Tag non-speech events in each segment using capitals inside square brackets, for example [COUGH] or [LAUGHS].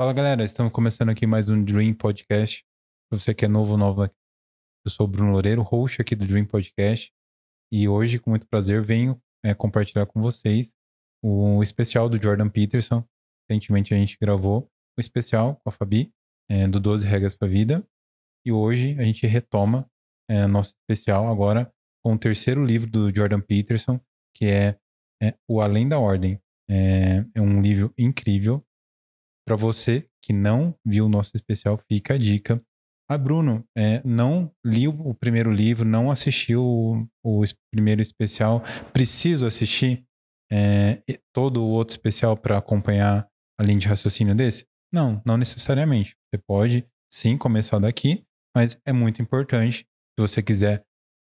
Fala galera, estamos começando aqui mais um Dream Podcast. Pra você que é novo, nova, eu sou o Bruno Loureiro, host aqui do Dream Podcast. E hoje, com muito prazer, venho é, compartilhar com vocês o especial do Jordan Peterson. Recentemente a gente gravou o especial com a Fabi, é, do 12 Regras para a Vida. E hoje a gente retoma é, nosso especial agora com o terceiro livro do Jordan Peterson, que é, é O Além da Ordem. É, é um livro incrível para você que não viu o nosso especial, fica a dica. Ah, Bruno, é, não li o primeiro livro, não assistiu o, o primeiro especial, preciso assistir é, todo o outro especial para acompanhar a linha de raciocínio desse? Não, não necessariamente. Você pode sim começar daqui, mas é muito importante, se você quiser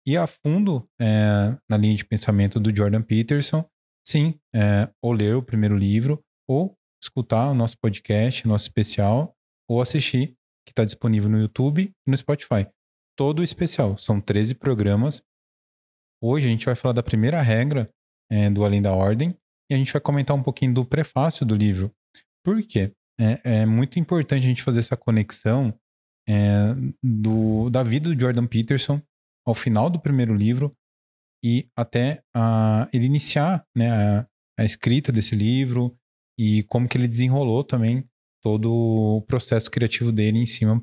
ir a fundo é, na linha de pensamento do Jordan Peterson, sim, é, ou ler o primeiro livro, ou escutar o nosso podcast, nosso especial, ou assistir, que está disponível no YouTube e no Spotify. Todo o especial. São 13 programas. Hoje a gente vai falar da primeira regra é, do Além da Ordem e a gente vai comentar um pouquinho do prefácio do livro. Por quê? É, é muito importante a gente fazer essa conexão é, do, da vida do Jordan Peterson ao final do primeiro livro e até a, ele iniciar né, a, a escrita desse livro, e como que ele desenrolou também todo o processo criativo dele em cima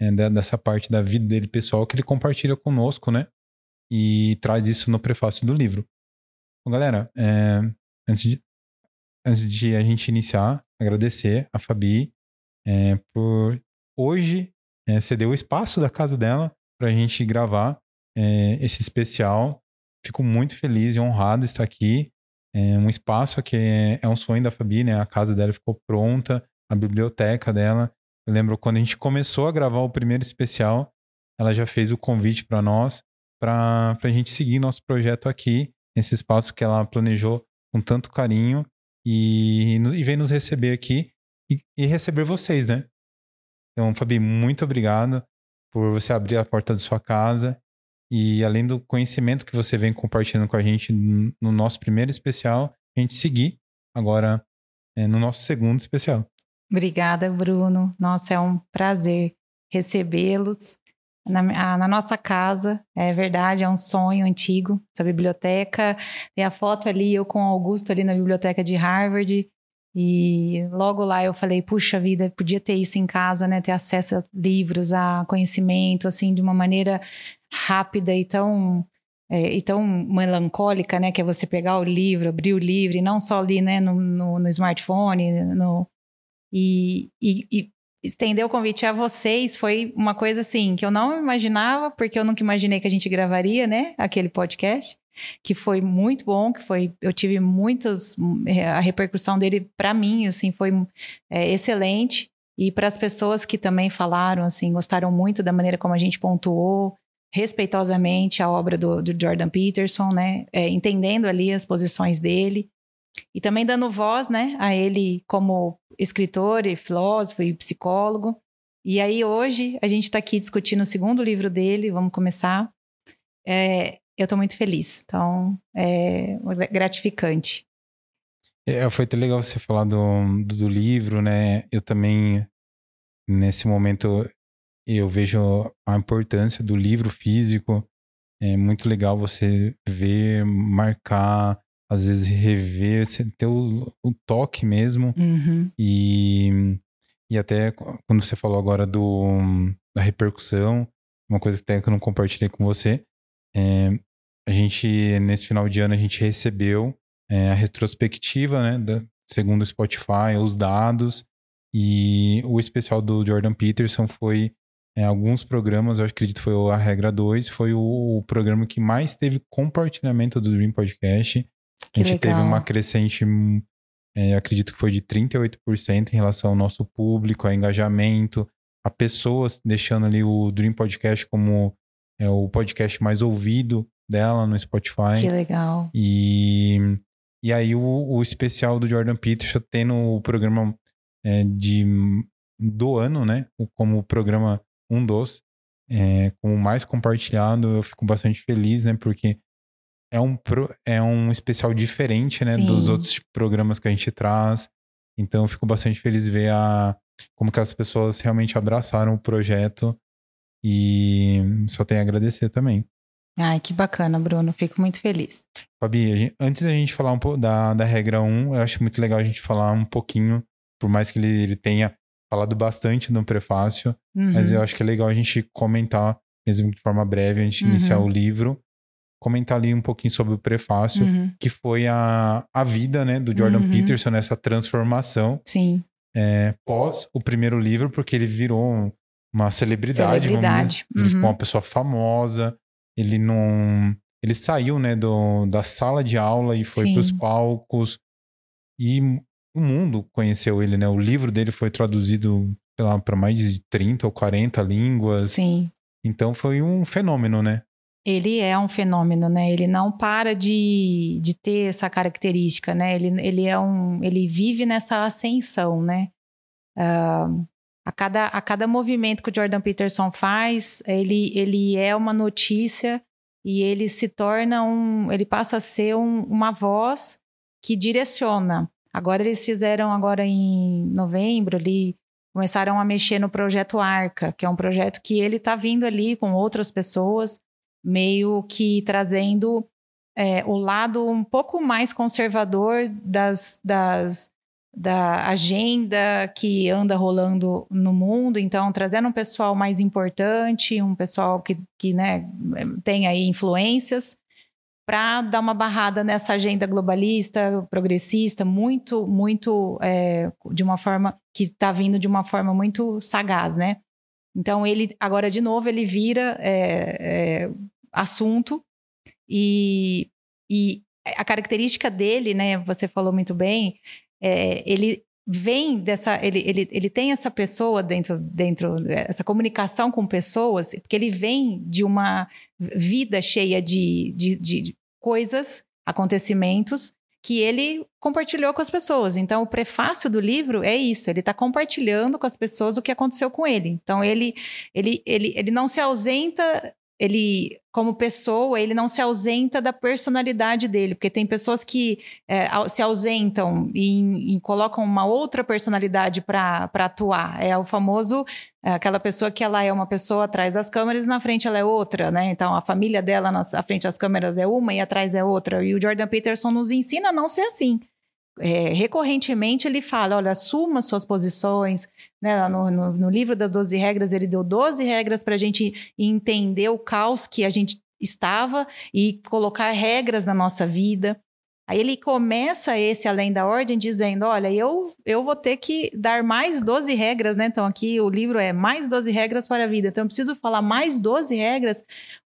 é, dessa parte da vida dele pessoal que ele compartilha conosco, né? E traz isso no prefácio do livro. Bom, galera, é, antes, de, antes de a gente iniciar, agradecer a Fabi é, por hoje é, ceder o espaço da casa dela para a gente gravar é, esse especial. Fico muito feliz e honrado de estar aqui é um espaço que é, um sonho da Fabi, né? A casa dela ficou pronta, a biblioteca dela. Eu lembro quando a gente começou a gravar o primeiro especial, ela já fez o convite para nós, para a gente seguir nosso projeto aqui, nesse espaço que ela planejou com tanto carinho e, e vem nos receber aqui e, e receber vocês, né? Então, Fabi, muito obrigado por você abrir a porta da sua casa e além do conhecimento que você vem compartilhando com a gente no nosso primeiro especial, a gente seguir agora é, no nosso segundo especial. Obrigada, Bruno. Nossa, é um prazer recebê-los na, na, nossa casa. É verdade, é um sonho antigo. Essa biblioteca. Tem a foto ali, eu com o Augusto ali na biblioteca de Harvard. E logo lá eu falei, puxa vida, podia ter isso em casa, né? Ter acesso a livros, a conhecimento, assim, de uma maneira rápida e tão, é, e tão melancólica, né? Que é você pegar o livro, abrir o livro, e não só ali, né? No, no, no smartphone, no, e, e, e, estender o convite a vocês foi uma coisa assim que eu não imaginava, porque eu nunca imaginei que a gente gravaria, né? Aquele podcast que foi muito bom, que foi eu tive muitos é, a repercussão dele para mim assim foi é, excelente e para as pessoas que também falaram assim gostaram muito da maneira como a gente pontuou respeitosamente a obra do, do Jordan Peterson, né? É, entendendo ali as posições dele e também dando voz, né, a ele como escritor e filósofo e psicólogo. E aí hoje a gente está aqui discutindo o segundo livro dele, vamos começar. É, eu estou muito feliz, então é gratificante. É, foi até legal você falar do, do, do livro, né? Eu também nesse momento eu vejo a importância do livro físico. É muito legal você ver, marcar, às vezes rever, ter o, o toque mesmo. Uhum. E, e até quando você falou agora do, da repercussão, uma coisa que, até que eu não compartilhei com você, é, a gente, nesse final de ano, a gente recebeu é, a retrospectiva, né, da, segundo o Spotify, os dados, e o especial do Jordan Peterson foi é, alguns programas, eu acredito que foi a regra 2, foi o, o, programa que mais teve compartilhamento do Dream Podcast. Que a gente legal. teve uma crescente, é, acredito que foi de 38% em relação ao nosso público, a engajamento, a pessoas deixando ali o Dream Podcast como é, o podcast mais ouvido dela no Spotify. Que legal. E, e aí o, o especial do Jordan Peterson tendo o programa é, de, do ano, né? Como o programa um dos, é, como mais compartilhado, eu fico bastante feliz, né? Porque é um, pro, é um especial diferente, né? Sim. Dos outros programas que a gente traz. Então, eu fico bastante feliz ver a, como que as pessoas realmente abraçaram o projeto e só tenho a agradecer também. Ai, que bacana, Bruno. Fico muito feliz. Fabi, gente, antes da gente falar um pouco da, da regra 1, eu acho muito legal a gente falar um pouquinho, por mais que ele, ele tenha falado bastante no prefácio, uhum. mas eu acho que é legal a gente comentar, mesmo de forma breve, a gente uhum. iniciar o livro, comentar ali um pouquinho sobre o prefácio, uhum. que foi a, a vida né, do Jordan uhum. Peterson nessa transformação. Sim. É, pós o primeiro livro, porque ele virou uma celebridade, celebridade. Vamos, uma pessoa famosa, ele não. Ele saiu, né, do, da sala de aula e foi para os palcos. E o mundo conheceu ele, né? O livro dele foi traduzido, sei lá, para mais de 30 ou 40 línguas. Sim. Então foi um fenômeno, né? Ele é um fenômeno, né? Ele não para de, de ter essa característica, né? Ele, ele é um. Ele vive nessa ascensão, né? Uh, a cada, a cada movimento que o Jordan Peterson faz, ele, ele é uma notícia e ele se torna um. Ele passa a ser um, uma voz que direciona. Agora eles fizeram, agora em novembro, ali, começaram a mexer no projeto Arca, que é um projeto que ele está vindo ali com outras pessoas, meio que trazendo é, o lado um pouco mais conservador das, das da agenda que anda rolando no mundo, então trazendo um pessoal mais importante, um pessoal que, que né, tem aí influências, para dar uma barrada nessa agenda globalista, progressista, muito, muito, é, de uma forma que está vindo de uma forma muito sagaz, né? Então ele, agora de novo, ele vira é, é, assunto e, e a característica dele, né, você falou muito bem, é, ele vem dessa ele, ele, ele tem essa pessoa dentro dentro essa comunicação com pessoas porque ele vem de uma vida cheia de, de, de coisas acontecimentos que ele compartilhou com as pessoas. Então, o prefácio do livro é isso. Ele está compartilhando com as pessoas o que aconteceu com ele. Então, ele, ele, ele, ele não se ausenta ele, como pessoa, ele não se ausenta da personalidade dele, porque tem pessoas que é, se ausentam e, e, colocam uma outra personalidade para atuar. É o famoso, é aquela pessoa que ela é uma pessoa atrás das câmeras e na frente ela é outra, né? Então, a família dela na frente das câmeras é uma e atrás é outra. E o Jordan Peterson nos ensina a não ser assim é, recorrentemente ele fala: olha, assuma suas posições. Né? No, no, no, livro das 12 regras, ele deu 12 regras para a gente entender o caos que a gente estava e colocar regras na nossa vida. Aí ele começa esse além da ordem dizendo: Olha, eu, eu vou ter que dar mais 12 regras, né? Então, aqui o livro é mais 12 regras para a vida. Então, eu preciso falar mais 12 regras,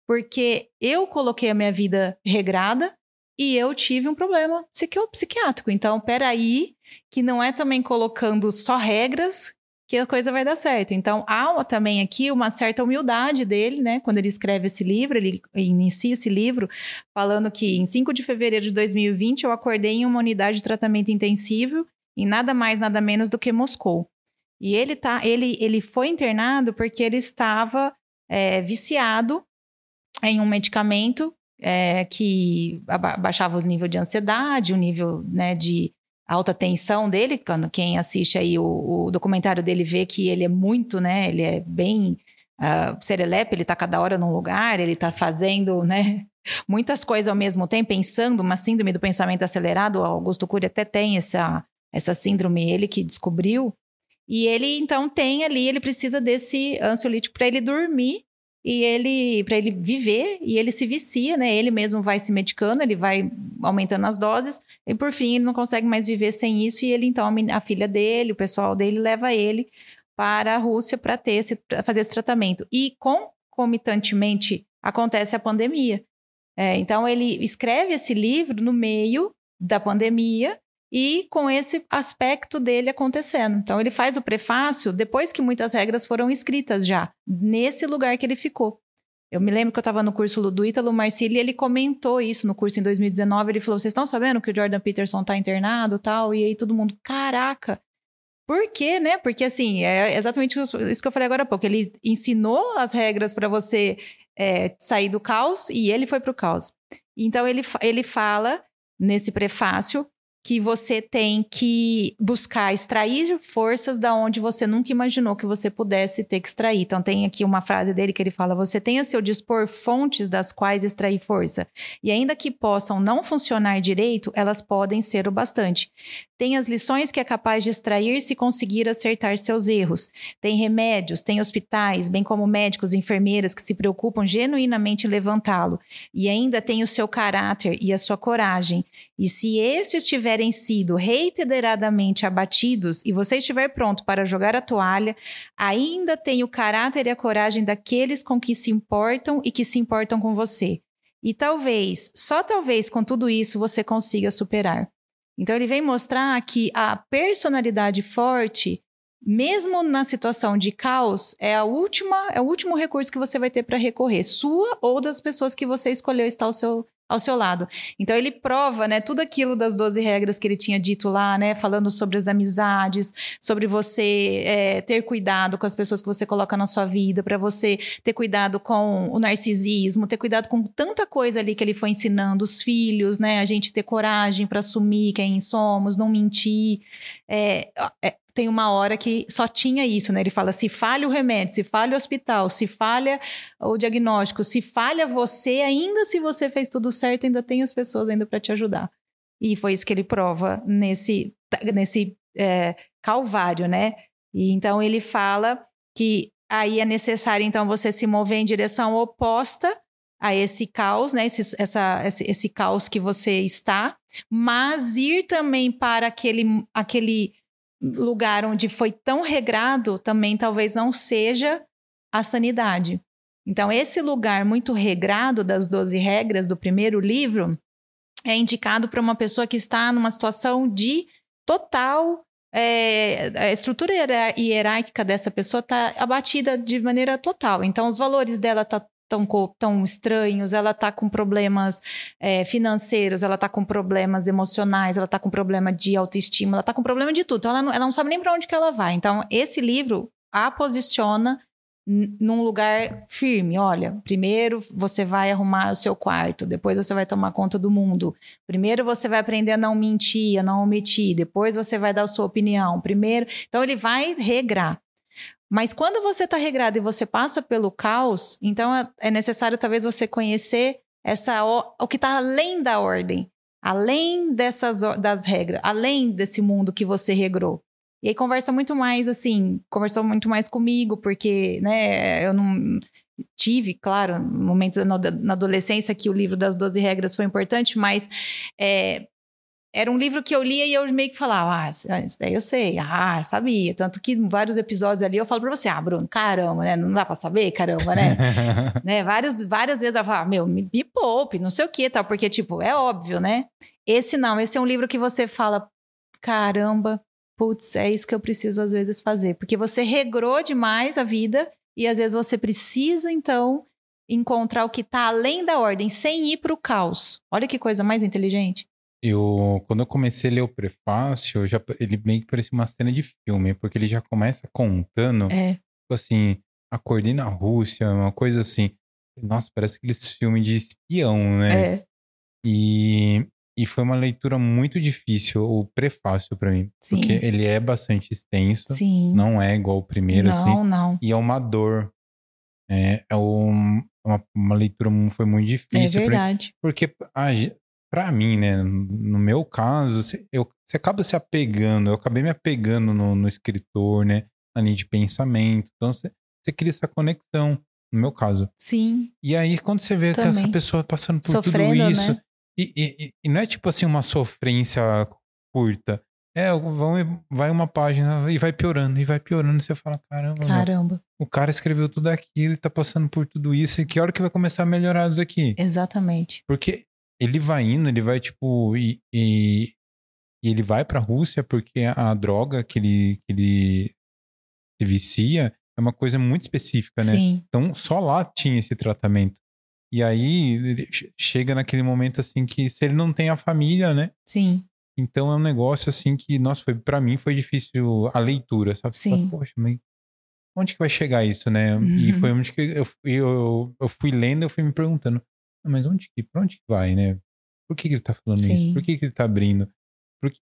porque eu coloquei a minha vida regrada, e eu tive um problema psiquiátrico. Então, peraí, que não é também colocando só regras que a coisa vai dar certo. Então, há também aqui uma certa humildade dele, né? Quando ele escreve esse livro, ele inicia esse livro falando que em 5 de fevereiro de 2020 eu acordei em uma unidade de tratamento intensivo em nada mais, nada menos do que Moscou. E ele, tá, ele, ele foi internado porque ele estava é, viciado em um medicamento é, que baixava o nível de ansiedade, o nível né, de alta tensão dele. Quando quem assiste aí o, o, documentário dele vê que ele é muito, né? Ele é bem uh, serelepe, ele está cada hora num lugar, ele está fazendo, né? [LAUGHS] Muitas coisas ao mesmo tempo, pensando, uma síndrome do pensamento acelerado. O Augusto Cury até tem essa, essa síndrome, ele que descobriu. E ele, então, tem ali, ele precisa desse ansiolítico para ele dormir e ele para ele viver e ele se vicia, né? Ele mesmo vai se medicando, ele vai aumentando as doses e por fim ele não consegue mais viver sem isso e ele então a filha dele, o pessoal dele leva ele para a Rússia para ter esse, fazer esse tratamento e concomitantemente acontece a pandemia. É, então ele escreve esse livro no meio da pandemia e com esse aspecto dele acontecendo. Então, ele faz o prefácio depois que muitas regras foram escritas já, nesse lugar que ele ficou. Eu me lembro que eu estava no curso do Ítalo Marcilli e ele comentou isso no curso em 2019. Ele falou: Vocês estão sabendo que o Jordan Peterson está internado tal? E aí todo mundo, caraca. Por quê, né? Porque assim, é exatamente isso que eu falei agora há pouco. Ele ensinou as regras para você é, sair do caos e ele foi para o caos. Então ele, ele fala nesse prefácio que você tem que buscar extrair forças da onde você nunca imaginou que você pudesse ter que extrair. Então tem aqui uma frase dele que ele fala: "Você tem a seu dispor fontes das quais extrair força, e ainda que possam não funcionar direito, elas podem ser o bastante. Tem as lições que é capaz de extrair se conseguir acertar seus erros. Tem remédios, tem hospitais, bem como médicos e enfermeiras que se preocupam genuinamente em levantá-lo. E ainda tem o seu caráter e a sua coragem. E se esses tiverem sido reiteradamente abatidos e você estiver pronto para jogar a toalha, ainda tem o caráter e a coragem daqueles com que se importam e que se importam com você. E talvez, só talvez com tudo isso você consiga superar. Então ele vem mostrar que a personalidade forte, mesmo na situação de caos, é a última, é o último recurso que você vai ter para recorrer, sua ou das pessoas que você escolheu estar ao seu ao seu lado. Então ele prova, né, tudo aquilo das 12 regras que ele tinha dito lá, né, falando sobre as amizades, sobre você é, ter cuidado com as pessoas que você coloca na sua vida, para você ter cuidado com o narcisismo, ter cuidado com tanta coisa ali que ele foi ensinando, os filhos, né, a gente ter coragem para assumir quem somos, não mentir. É, é, tem uma hora que só tinha isso, né? Ele fala: se falha o remédio, se falha o hospital, se falha o diagnóstico, se falha você, ainda se você fez tudo certo, ainda tem as pessoas ainda para te ajudar. E foi isso que ele prova nesse, nesse é, calvário, né? E então ele fala que aí é necessário então você se mover em direção oposta a esse caos, né? Esse, essa, esse, esse caos que você está, mas ir também para aquele, aquele lugar onde foi tão regrado também talvez não seja a sanidade. Então, esse lugar muito regrado das 12 regras do primeiro livro é indicado para uma pessoa que está numa situação de total. É, a estrutura hierárquica dessa pessoa está abatida de maneira total. Então, os valores dela estão tá tão, tão estranhos, ela está com problemas é, financeiros, ela está com problemas emocionais, ela está com problema de autoestima, ela está com problema de tudo. Então, ela não, ela não sabe nem para onde que ela vai. Então, esse livro a posiciona num lugar firme. Olha, primeiro você vai arrumar o seu quarto, depois você vai tomar conta do mundo. Primeiro você vai aprender a não mentir, a não omitir, depois você vai dar a sua opinião. Primeiro, então ele vai regrar. Mas quando você está regrado e você passa pelo caos, então é, é necessário talvez você conhecer essa o que está além da ordem, além dessas das regras, além desse mundo que você regrou. E aí conversa muito mais assim, conversou muito mais comigo, porque, né, eu não tive, claro, momentos na, adolescência que o livro das 12 regras foi importante, mas é, era um livro que eu lia e eu meio que falava, ah, isso daí eu sei, ah, sabia. Tanto que em vários episódios ali eu falo pra você, ah, Bruno, caramba, né? Não dá pra saber, caramba, né? [LAUGHS] né? Várias, várias vezes eu falo, ah, meu, me, me poupe, não sei o que tal, porque, tipo, é óbvio, né? Esse não, esse é um livro que você fala, caramba, putz, é isso que eu preciso às vezes fazer. Porque você regrou demais a vida e às vezes você precisa, então, encontrar o que tá além da ordem, sem ir pro caos. Olha que coisa mais inteligente. Eu, quando eu comecei a ler o prefácio, já, ele meio que parecia uma cena de filme, porque ele já começa contando, é. tipo assim, acordei na Rússia, uma coisa assim. Nossa, parece aqueles filmes de espião, né? É. E, e foi uma leitura muito difícil, o prefácio para mim. Sim. Porque ele é bastante extenso. Sim. Não é igual o primeiro, não, assim. Não, não. E é uma dor. É, é um, uma, uma leitura foi muito difícil. É verdade. porque a, para mim, né, no meu caso, você, eu, você acaba se apegando, eu acabei me apegando no, no escritor, né, na linha de pensamento. Então, você, você cria essa conexão, no meu caso. Sim. E aí, quando você vê Também. essa pessoa passando por Sofrendo, tudo isso, né? e, e, e não é tipo assim uma sofrência curta. É, vão, vai uma página e vai piorando, e vai piorando. E você fala, caramba, meu, Caramba. o cara escreveu tudo aquilo, ele tá passando por tudo isso, e que hora que vai começar a melhorar isso aqui? Exatamente. Porque ele vai indo, ele vai, tipo, e, e, e ele vai pra Rússia porque a droga que ele, que ele se vicia é uma coisa muito específica, né? Sim. Então, só lá tinha esse tratamento. E aí, ele chega naquele momento, assim, que se ele não tem a família, né? Sim. Então, é um negócio, assim, que, nossa, foi, pra mim foi difícil a leitura, sabe? Sim. Poxa, mas onde que vai chegar isso, né? Uhum. E foi onde que eu, eu, eu fui lendo, eu fui me perguntando, mas onde que, pra onde que vai, né? Por que, que ele tá falando Sim. isso? Por que, que ele tá abrindo? Porque,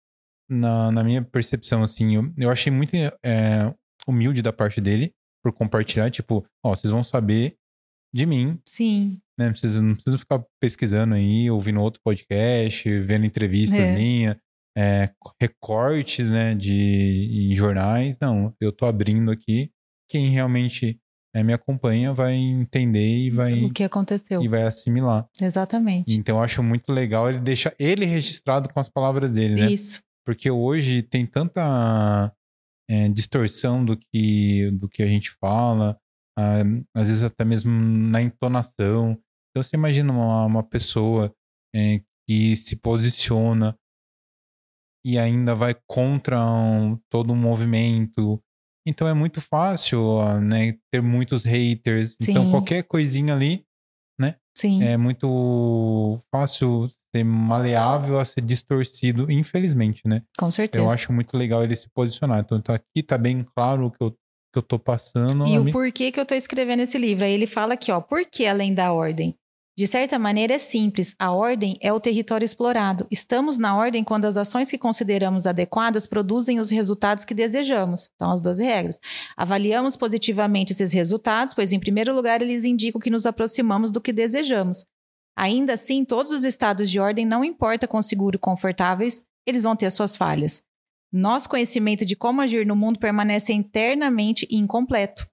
na, na minha percepção, assim, eu, eu achei muito é, humilde da parte dele por compartilhar, tipo, ó, vocês vão saber de mim. Sim. Né? Não precisa, não precisa ficar pesquisando aí, ouvindo outro podcast, vendo entrevistas É. minhas, é, recortes, né, de em jornais. Não, eu tô abrindo aqui. Quem realmente é, me acompanha vai entender e vai, O que aconteceu. e vai assimilar. Exatamente. Então eu acho muito legal ele deixar ele registrado com as palavras dele, né? Isso. Porque hoje tem tanta é, distorção do que, do que a gente fala, ah, às vezes até mesmo na entonação. Então você imagina uma, uma pessoa é, que se posiciona e ainda vai contra um- todo um movimento. Então é muito fácil né, ter muitos haters. Então Sim. qualquer coisinha ali Sim. é muito fácil ser maleável a ser distorcido, infelizmente, né? Com certeza. Eu acho muito legal ele se posicionar. Então, tá aqui tá bem claro o que eu, que eu tô passando. E o mim- porquê que eu tô escrevendo esse livro? Aí ele fala aqui, ó, por que além da ordem? De certa maneira é simples, a ordem é o território explorado. Estamos na ordem quando as ações que consideramos adequadas produzem os resultados que desejamos. Então, as 12 regras. Avaliamos positivamente esses resultados, pois, em primeiro lugar, eles indicam que nos aproximamos do que desejamos. Ainda assim, todos os estados de ordem, não importa quão seguros e confortáveis, eles vão ter as suas falhas. Nosso conhecimento de como agir no mundo permanece internamente incompleto.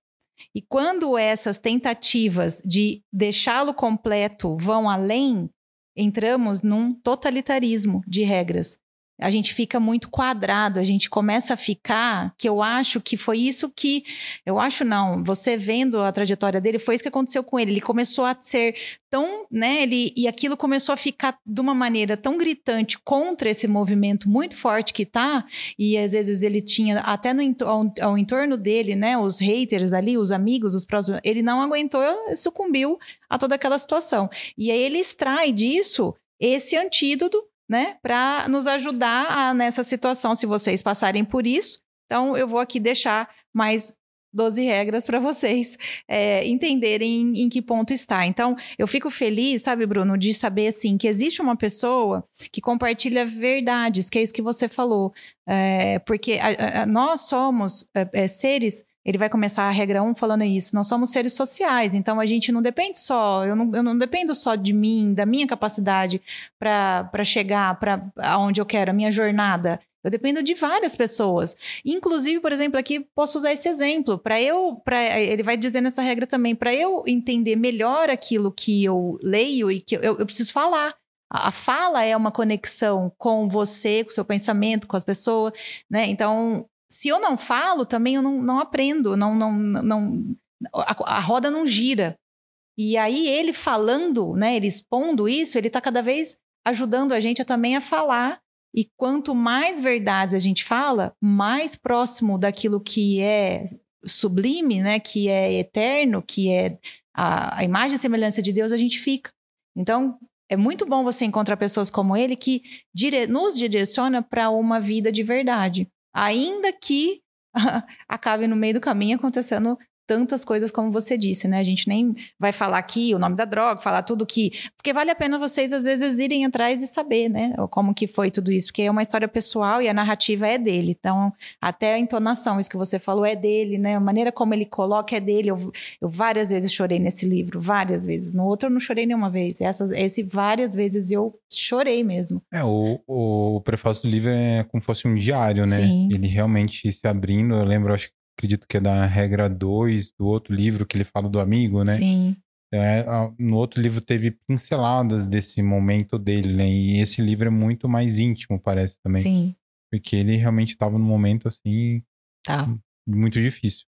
E quando essas tentativas de deixá-lo completo vão além, entramos num totalitarismo de regras. A gente fica muito quadrado, a gente começa a ficar, que eu acho que foi isso que. Eu acho não, você vendo a trajetória dele, foi isso que aconteceu com ele. Ele começou a ser tão, né? Ele, e aquilo começou a ficar de uma maneira tão gritante contra esse movimento muito forte que tá, e às vezes ele tinha até no ao, ao entorno dele, né, os haters ali, os amigos, os próximos, ele não aguentou, sucumbiu a toda aquela situação. E aí ele extrai disso esse antídoto, né, para nos ajudar a, nessa situação, se vocês passarem por isso. Então eu vou aqui deixar mais 12 regras para vocês é, entenderem em, em que ponto está. Então, eu fico feliz, sabe, Bruno, de saber assim que existe uma pessoa que compartilha verdades, que é isso que você falou. É, porque a- a- nós somos é, é, seres. Ele vai começar a regra 1 falando isso. Nós somos seres sociais, então a gente não depende só. Eu não, eu não dependo só de mim, da minha capacidade para chegar para aonde eu quero, a minha jornada. Eu dependo de várias pessoas. Inclusive, por exemplo, aqui posso usar esse exemplo. Para eu, pra, ele vai dizer nessa regra também, para eu entender melhor aquilo que eu leio e que eu, eu preciso falar. A fala é uma conexão com você, com o seu pensamento, com as pessoas, né? Então, se eu não falo, também eu não, não aprendo, não, não, não a, a roda não gira. E aí ele falando, né? Ele expondo isso, ele está cada vez ajudando a gente a, também a falar. E quanto mais verdades a gente fala, mais próximo daquilo que é sublime, né? Que é eterno, que é a, a imagem e semelhança de Deus, a gente fica. Então, é muito bom você encontrar pessoas como ele que dire nos direciona para uma vida de verdade. Ainda que [LAUGHS] acabe no meio do caminho acontecendo tantas coisas como você disse, né? A gente nem vai falar aqui o nome da droga, falar tudo que. Porque vale a pena vocês, às vezes, irem atrás e saber, né? Como que foi tudo isso. Porque é uma história pessoal e a narrativa é dele. Então, até a entonação, isso que você falou, é dele, né? A maneira como ele coloca é dele. Eu, eu várias vezes chorei nesse livro, várias vezes. No outro eu não chorei nenhuma vez. Essa, esse várias vezes eu chorei mesmo. É, o, o prefácio do livro é como se fosse um diário, né? Sim. Ele realmente se abrindo. Eu lembro, acho que acredito que é da regra 2 do outro livro que ele fala do amigo, né? Sim. É, a- no outro livro teve pinceladas desse momento dele, né? E esse livro é muito mais íntimo, parece também. Sim. Porque ele realmente estava num momento assim Tá. muito difícil.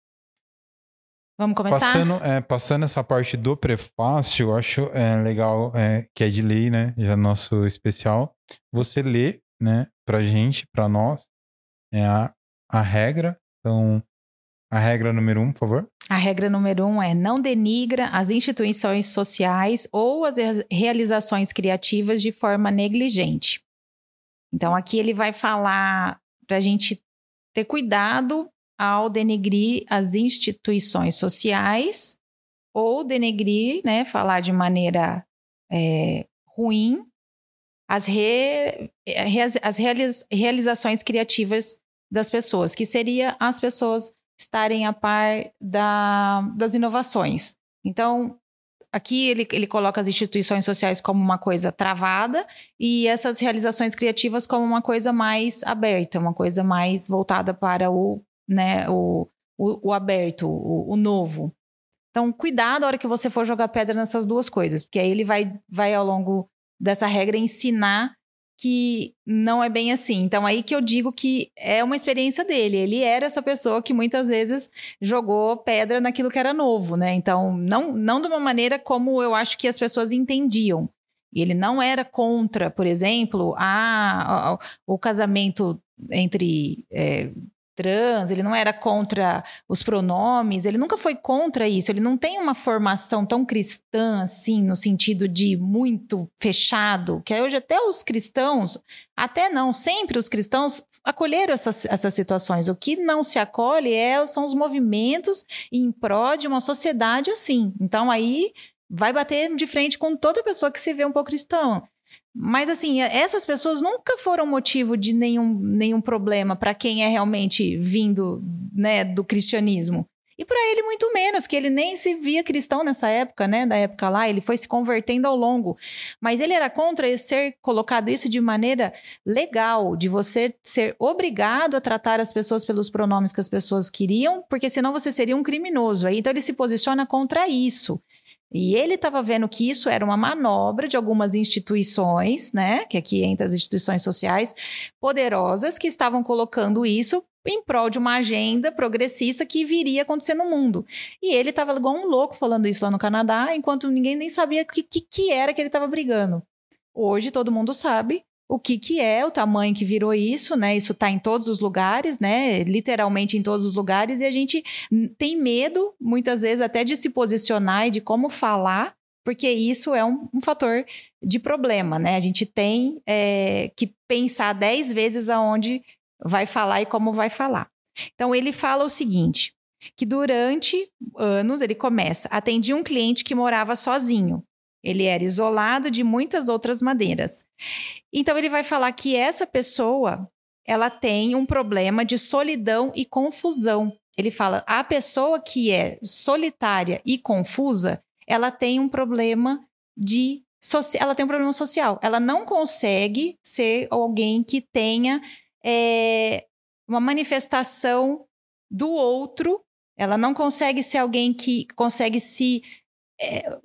Vamos começar? Passando, é, passando essa parte do prefácio, eu acho é, legal, é, que é de lei, né? Já nosso especial. Você lê, né, pra gente, pra nós, é a, a regra. Então, a regra número um, por favor. A regra número um é não denigra as instituições sociais ou as re- realizações criativas de forma negligente. Então, aqui ele vai falar para a gente ter cuidado ao denegrir as instituições sociais ou denegrir, né, falar de maneira é, ruim as, re, as realizações criativas das pessoas, que seria as pessoas estarem a par da, das inovações. Então, aqui ele, ele coloca as instituições sociais como uma coisa travada e essas realizações criativas como uma coisa mais aberta, uma coisa mais voltada para o, né, o, o, o aberto, o, o novo. Então, cuidado na hora que você for jogar pedra nessas duas coisas, porque aí ele vai, vai ao longo dessa regra ensinar que não é bem assim. Então, aí que eu digo que é uma experiência dele. Ele era essa pessoa que muitas vezes jogou pedra naquilo que era novo, né? Então, não, não de uma maneira como eu acho que as pessoas entendiam. Ele não era contra, por exemplo, a, a o casamento entre é, trans, ele não era contra os pronomes, ele nunca foi contra isso, ele não tem uma formação tão cristã assim, no sentido de muito fechado, que hoje até os cristãos, até não, sempre os cristãos acolheram essas, essas situações. O que não se acolhe é, são os movimentos em prol de uma sociedade assim. Então aí vai bater de frente com toda pessoa que se vê um pouco cristão. Mas assim, essas pessoas nunca foram motivo de nenhum, nenhum problema para quem é realmente vindo né, do cristianismo. E para ele muito menos, que ele nem se via cristão nessa época, né? Da época lá, ele foi se convertendo ao longo. Mas ele era contra ser colocado isso de maneira legal, de você ser obrigado a tratar as pessoas pelos pronomes que as pessoas queriam, porque senão você seria um criminoso. Então ele se posiciona contra isso. E ele estava vendo que isso era uma manobra de algumas instituições, né? Que aqui entra as instituições sociais poderosas que estavam colocando isso em prol de uma agenda progressista que viria acontecer no mundo. E ele estava igual um louco falando isso lá no Canadá, enquanto ninguém nem sabia o que, que, que era que ele estava brigando. Hoje todo mundo sabe o que, que é, o tamanho que virou isso, né? Isso está em todos os lugares, né? Literalmente em todos os lugares, e a gente tem medo, muitas vezes, até de se posicionar e de como falar, porque isso é um, um fator de problema, né? A gente tem é, que pensar dez vezes aonde vai falar e como vai falar. Então, ele fala o seguinte: que durante anos ele começa, atendi um cliente que morava sozinho. Ele era isolado de muitas outras maneiras. Então ele vai falar que essa pessoa, ela tem um problema de solidão e confusão. Ele fala: a pessoa que é solitária e confusa, ela tem um problema de ela tem um problema social. Ela não consegue ser alguém que tenha é, uma manifestação do outro. Ela não consegue ser alguém que consegue se é,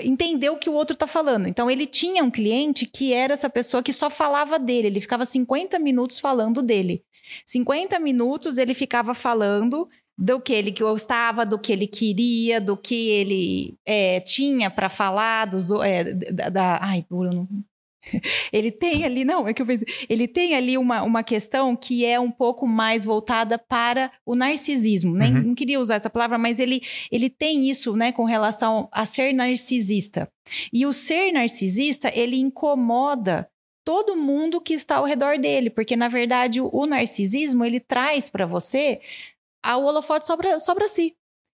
entender o que o outro está falando. Então, ele tinha um cliente que era essa pessoa que só falava dele, ele ficava 50 minutos falando dele. 50 minutos ele ficava falando do que ele gostava, do que ele queria, do que ele é, tinha para falar, dos, é, da, da, Ai, Bruno, [LAUGHS] ele tem ali, não, é que eu pensei, ele tem ali uma, uma questão que é um pouco mais voltada para o narcisismo, né? Uhum. Não queria usar essa palavra, mas ele, ele tem isso, né, com relação a ser narcisista. E o ser narcisista, ele incomoda todo mundo que está ao redor dele, porque na verdade o, o narcisismo, ele traz para você a, o holofote sobra, sobra si.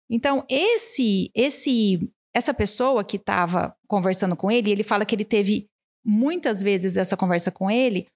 Então, esse esse essa pessoa que estava conversando com ele, ele fala que ele teve muitas vezes essa conversa com ele,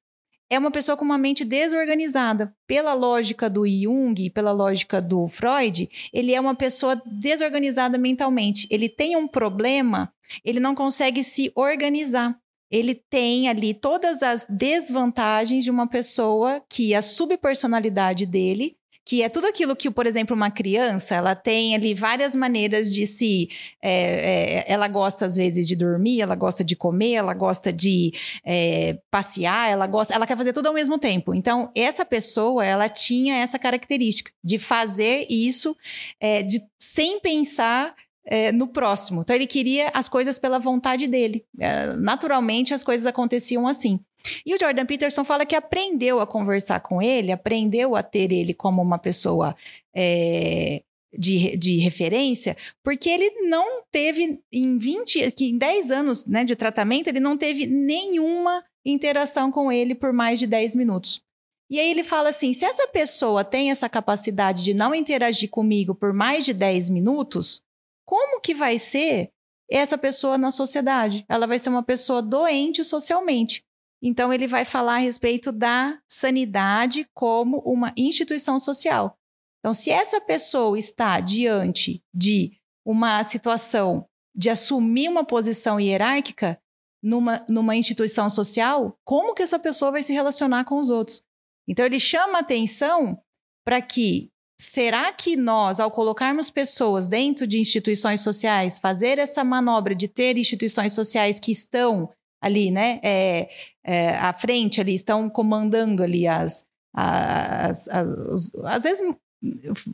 é uma pessoa com uma mente desorganizada. Pela lógica do Jung, pela lógica do Freud, ele é uma pessoa desorganizada mentalmente. Ele tem um problema, ele não consegue se organizar. Ele tem ali todas as desvantagens de uma pessoa que a subpersonalidade dele que é tudo aquilo que, por exemplo, uma criança, ela tem ali várias maneiras de se. É, é, ela gosta, às vezes, de dormir, ela gosta de comer, ela gosta de é, passear, ela gosta. Ela quer fazer tudo ao mesmo tempo. Então, essa pessoa, ela tinha essa característica de fazer isso é, de, sem pensar. É, no próximo. Então, ele queria as coisas pela vontade dele. É, naturalmente, as coisas aconteciam assim. E o Jordan Peterson fala que aprendeu a conversar com ele, aprendeu a ter ele como uma pessoa é, de, de referência, porque ele não teve em 20, que em 10 anos né, de tratamento, ele não teve nenhuma interação com ele por mais de 10 minutos. E aí ele fala assim: se essa pessoa tem essa capacidade de não interagir comigo por mais de 10 minutos, como que vai ser essa pessoa na sociedade? Ela vai ser uma pessoa doente socialmente. Então, ele vai falar a respeito da sanidade como uma instituição social. Então, se essa pessoa está diante de uma situação de assumir uma posição hierárquica numa, numa instituição social, como que essa pessoa vai se relacionar com os outros? Então, ele chama atenção para que será que nós, ao colocarmos pessoas dentro de instituições sociais, fazer essa manobra de ter instituições sociais que estão ali, né, é, é, à frente ali, estão comandando ali as, as, as, às vezes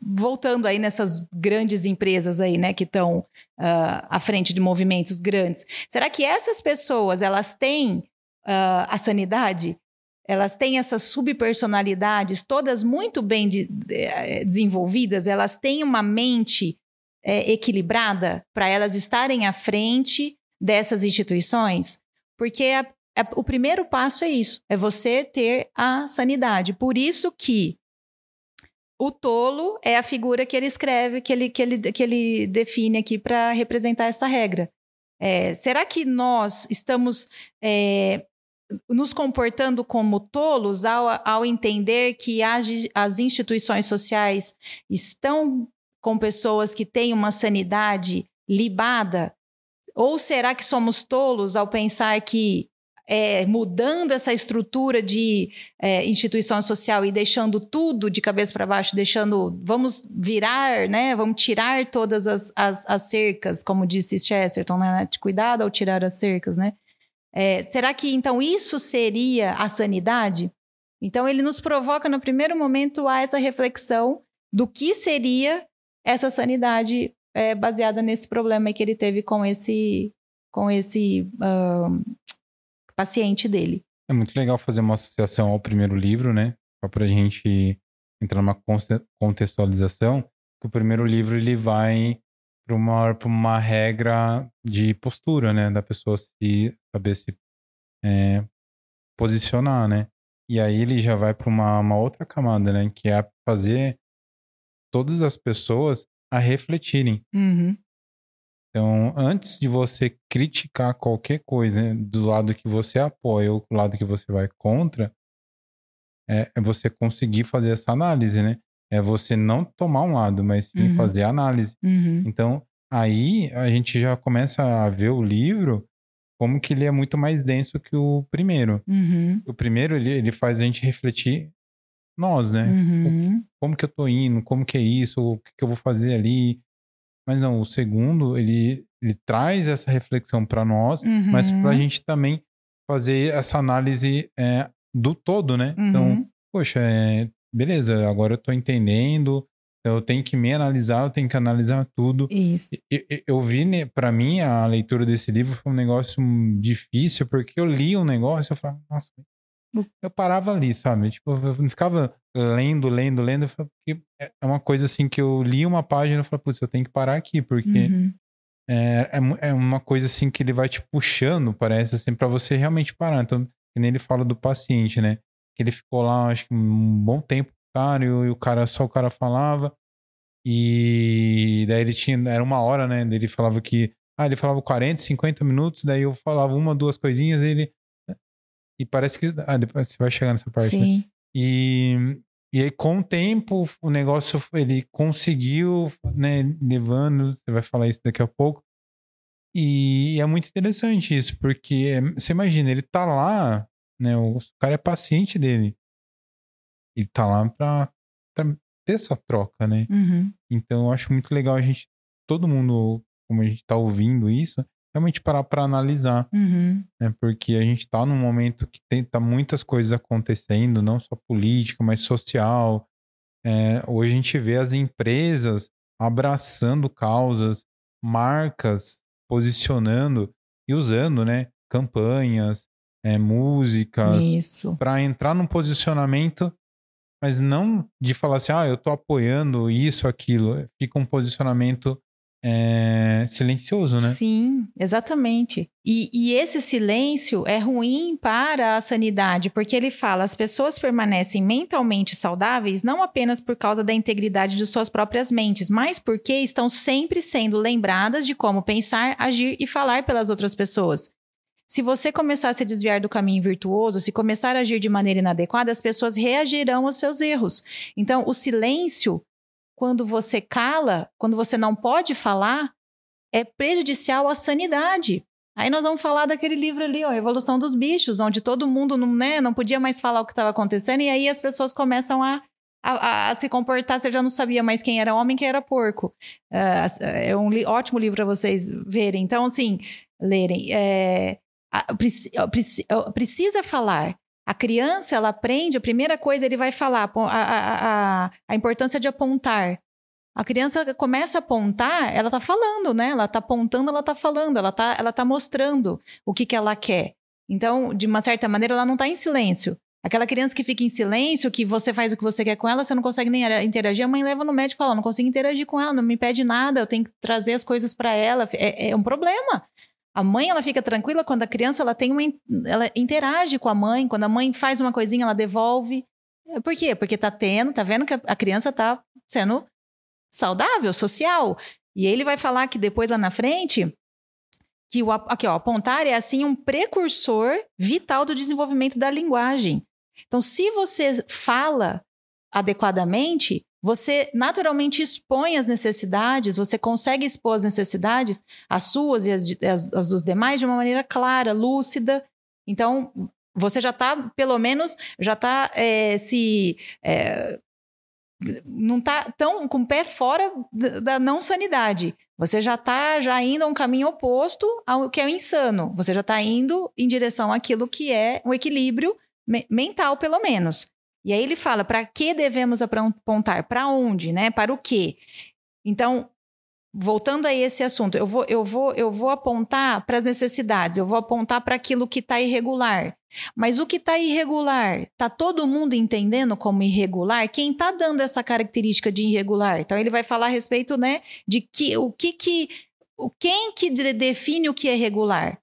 voltando aí nessas grandes empresas aí, né, que estão uh, à frente de movimentos grandes, será que essas pessoas elas têm uh, a sanidade? Elas têm essas subpersonalidades todas muito bem de, de, eh, desenvolvidas, elas têm uma mente é, equilibrada para elas estarem à frente dessas instituições? Porque a, a, o primeiro passo é isso, é você ter a sanidade. Por isso que o tolo é a figura que ele escreve, que ele, que ele, que ele define aqui para representar essa regra. É, será que nós estamos é, nos comportando como tolos ao, ao entender que as instituições sociais estão com pessoas que têm uma sanidade libada? Ou será que somos tolos ao pensar que é, mudando essa estrutura de é, instituição social e deixando tudo de cabeça para baixo, deixando, vamos virar, né? Vamos tirar todas as, as, as cercas, como disse Chesterton, né? Cuidado ao tirar as cercas, né? É, será que então isso seria a sanidade? Então ele nos provoca no primeiro momento a essa reflexão do que seria essa sanidade é, baseada nesse problema que ele teve com esse com esse uh, paciente dele. É muito legal fazer uma associação ao primeiro livro, né? Só para a gente entrar numa contextualização. Que o primeiro livro ele vai para uma, uma regra de postura, né? Da pessoa se saber se é, posicionar, né? E aí ele já vai para uma, uma outra camada, né? Que é fazer todas as pessoas a refletirem. Uhum. Então, antes de você criticar qualquer coisa né, do lado que você apoia ou do lado que você vai contra, é, é você conseguir fazer essa análise, né? é você não tomar um lado, mas sim uhum. fazer análise. Uhum. Então, aí a gente já começa a ver o livro como que ele é muito mais denso que o primeiro. Uhum. O primeiro, ele, ele faz a gente refletir nós, né? Uhum. Como que eu tô indo, como que é isso, o que, que eu vou fazer ali. Mas não, o segundo, ele, ele traz essa reflexão para nós, uhum. mas para a gente também fazer essa análise é, do todo, né? Então, uhum. poxa, é, beleza, agora eu tô entendendo, eu tenho que me analisar, eu tenho que analisar tudo. Isso. Eu, eu vi, né, para mim, a leitura desse livro foi um negócio difícil, porque eu li um negócio e eu falava, nossa, eu parava ali, sabe? Tipo, eu não ficava lendo, lendo, lendo, porque é uma coisa assim que eu li uma página e falei, putz, eu tenho que parar aqui, porque uhum. é, é, é, uma coisa assim que ele vai te puxando, parece assim, para você realmente parar. Então, que nem ele fala do paciente, né? que ele ficou lá, acho que um bom tempo, cara, e, e o cara, só o cara falava. E daí ele tinha, era uma hora, né? Ele falava que, ah, ele falava 40, 50 minutos, daí eu falava uma, duas coisinhas, ele. E parece que. Ah, depois você vai chegar nessa parte. Né? Sim. Né? E, e aí, com o tempo, o negócio, ele conseguiu, né, levando, você vai falar isso daqui a pouco. E é muito interessante isso, porque você imagina, ele tá lá né? O cara é paciente dele. E tá lá pra, pra ter essa troca, né? Uhum. Então eu acho muito legal a gente, todo mundo, como a gente tá ouvindo isso, realmente parar pra analisar. Uhum. Né? Porque a gente tá num momento que tem tá muitas coisas acontecendo, não só política, mas social. É, hoje a gente vê as empresas abraçando causas, marcas posicionando e usando, né? Campanhas, é, músicas, para entrar num posicionamento, mas não de falar assim, ah, eu tô apoiando isso, aquilo. Fica um posicionamento é, silencioso, né? Sim, exatamente. E, e, esse silêncio é ruim para a sanidade, porque ele fala: as pessoas permanecem mentalmente saudáveis não apenas por causa da integridade de suas próprias mentes, mas porque estão sempre sendo lembradas de como pensar, agir e falar pelas outras pessoas. se você começar a se desviar do caminho virtuoso, se começar a agir de maneira inadequada, as pessoas reagirão aos seus erros. Então, o silêncio, quando você cala, quando você não pode falar, é prejudicial à sanidade. Aí nós vamos falar daquele livro ali, ó, Revolução dos Bichos, onde todo mundo não, né, não podia mais falar o que estava acontecendo, e aí as pessoas começam a, a, a, se comportar, você já não sabia mais quem era homem, quem era porco. Uh, é um li ótimo livro para vocês verem. Então, assim, lerem. É, precisa falar. A criança, ela aprende, a primeira coisa ele vai falar, a, a, a, a importância de apontar. A criança começa a apontar, ela tá falando, né? Ela tá apontando, ela tá falando, ela tá, ela tá mostrando o que, que ela quer. Então, de uma certa maneira, ela não tá em silêncio. Aquela criança que fica em silêncio, que você faz o que você quer com ela, você não consegue nem interagir, a mãe leva no médico e fala: não consigo interagir com ela, não me pede nada, eu tenho que trazer as coisas para ela. É, é, um problema. A mãe, ela fica tranquila quando a criança, ela tem uma, ela interage com a mãe, quando a mãe faz uma coisinha, ela devolve. Por quê? Porque tá tendo, tá vendo que a criança tá sendo saudável, social. E ele vai falar que depois lá na frente, que o aqui, ó, apontar é assim um precursor vital do desenvolvimento da linguagem. Então, se você fala adequadamente, você naturalmente expõe as necessidades, você consegue expor as necessidades, as suas e as, as, as dos demais, de uma maneira clara, lúcida. Então, você já está, pelo menos, já está é, se. É, não está tão com o pé fora da não sanidade. Você já está já indo a um caminho oposto ao que é o insano. Você já está indo em direção àquilo que é o equilíbrio me mental, pelo menos. E aí ele fala: para que devemos apontar? Para onde, né? Para o quê? Então, voltando a esse assunto, eu vou, eu vou, eu vou apontar para as necessidades, eu vou apontar para aquilo que está irregular. Mas o que está irregular, está todo mundo entendendo como irregular? Quem está dando essa característica de irregular? Então ele vai falar a respeito, né, de que o que que quem que define o que é regular?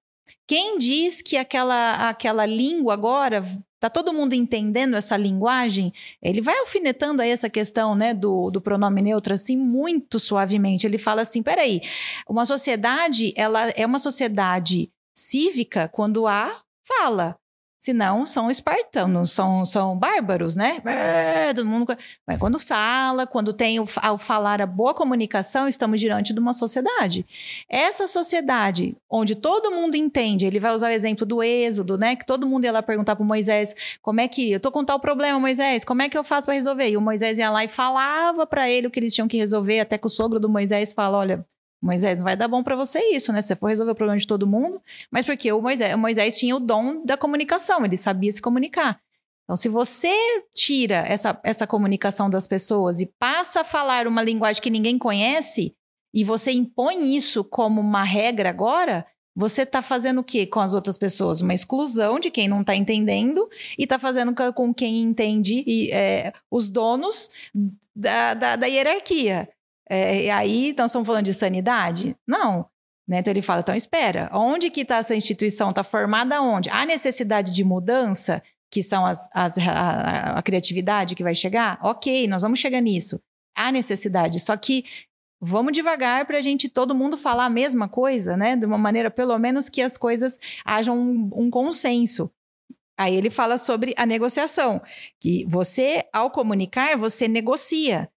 Quem diz que aquela aquela língua agora Tá todo mundo entendendo essa linguagem? Ele vai alfinetando aí essa questão, né, do, do pronome neutro, assim, muito suavemente. Ele fala assim, peraí, uma sociedade, ela é uma sociedade cívica quando há fala. Senão, são espartanos, são, são bárbaros, né? Todo mundo. Mas quando fala, quando tem o, ao falar a boa comunicação, estamos diante de uma sociedade. Essa sociedade, onde todo mundo entende, ele vai usar o exemplo do Êxodo, né? Que todo mundo ia lá perguntar para Moisés como é que. Eu tô com tal problema, Moisés, como é que eu faço para resolver? E o Moisés ia lá e falava para ele o que eles tinham que resolver, até que o sogro do Moisés fala: olha, Moisés, não vai dar bom para você isso, né? Você for resolver o problema de todo mundo. Mas porque o Moisés, o Moisés tinha o dom da comunicação, ele sabia se comunicar. Então, se você tira essa, essa comunicação das pessoas e passa a falar uma linguagem que ninguém conhece, e você impõe isso como uma regra agora, você está fazendo o quê com as outras pessoas? Uma exclusão de quem não está entendendo e está fazendo com quem entende e, é, os donos da, da, da hierarquia. É, e aí, nós estamos falando de sanidade? Não. Né? Então ele fala, então espera, onde que está essa instituição? Está formada onde? Há necessidade de mudança, que são as, as a, a, criatividade que vai chegar? Ok, nós vamos chegar nisso. Há necessidade, só que vamos devagar para a gente, todo mundo falar a mesma coisa, né? De uma maneira, pelo menos, que as coisas hajam um, um consenso. Aí ele fala sobre a negociação, que você, ao comunicar, você negocia.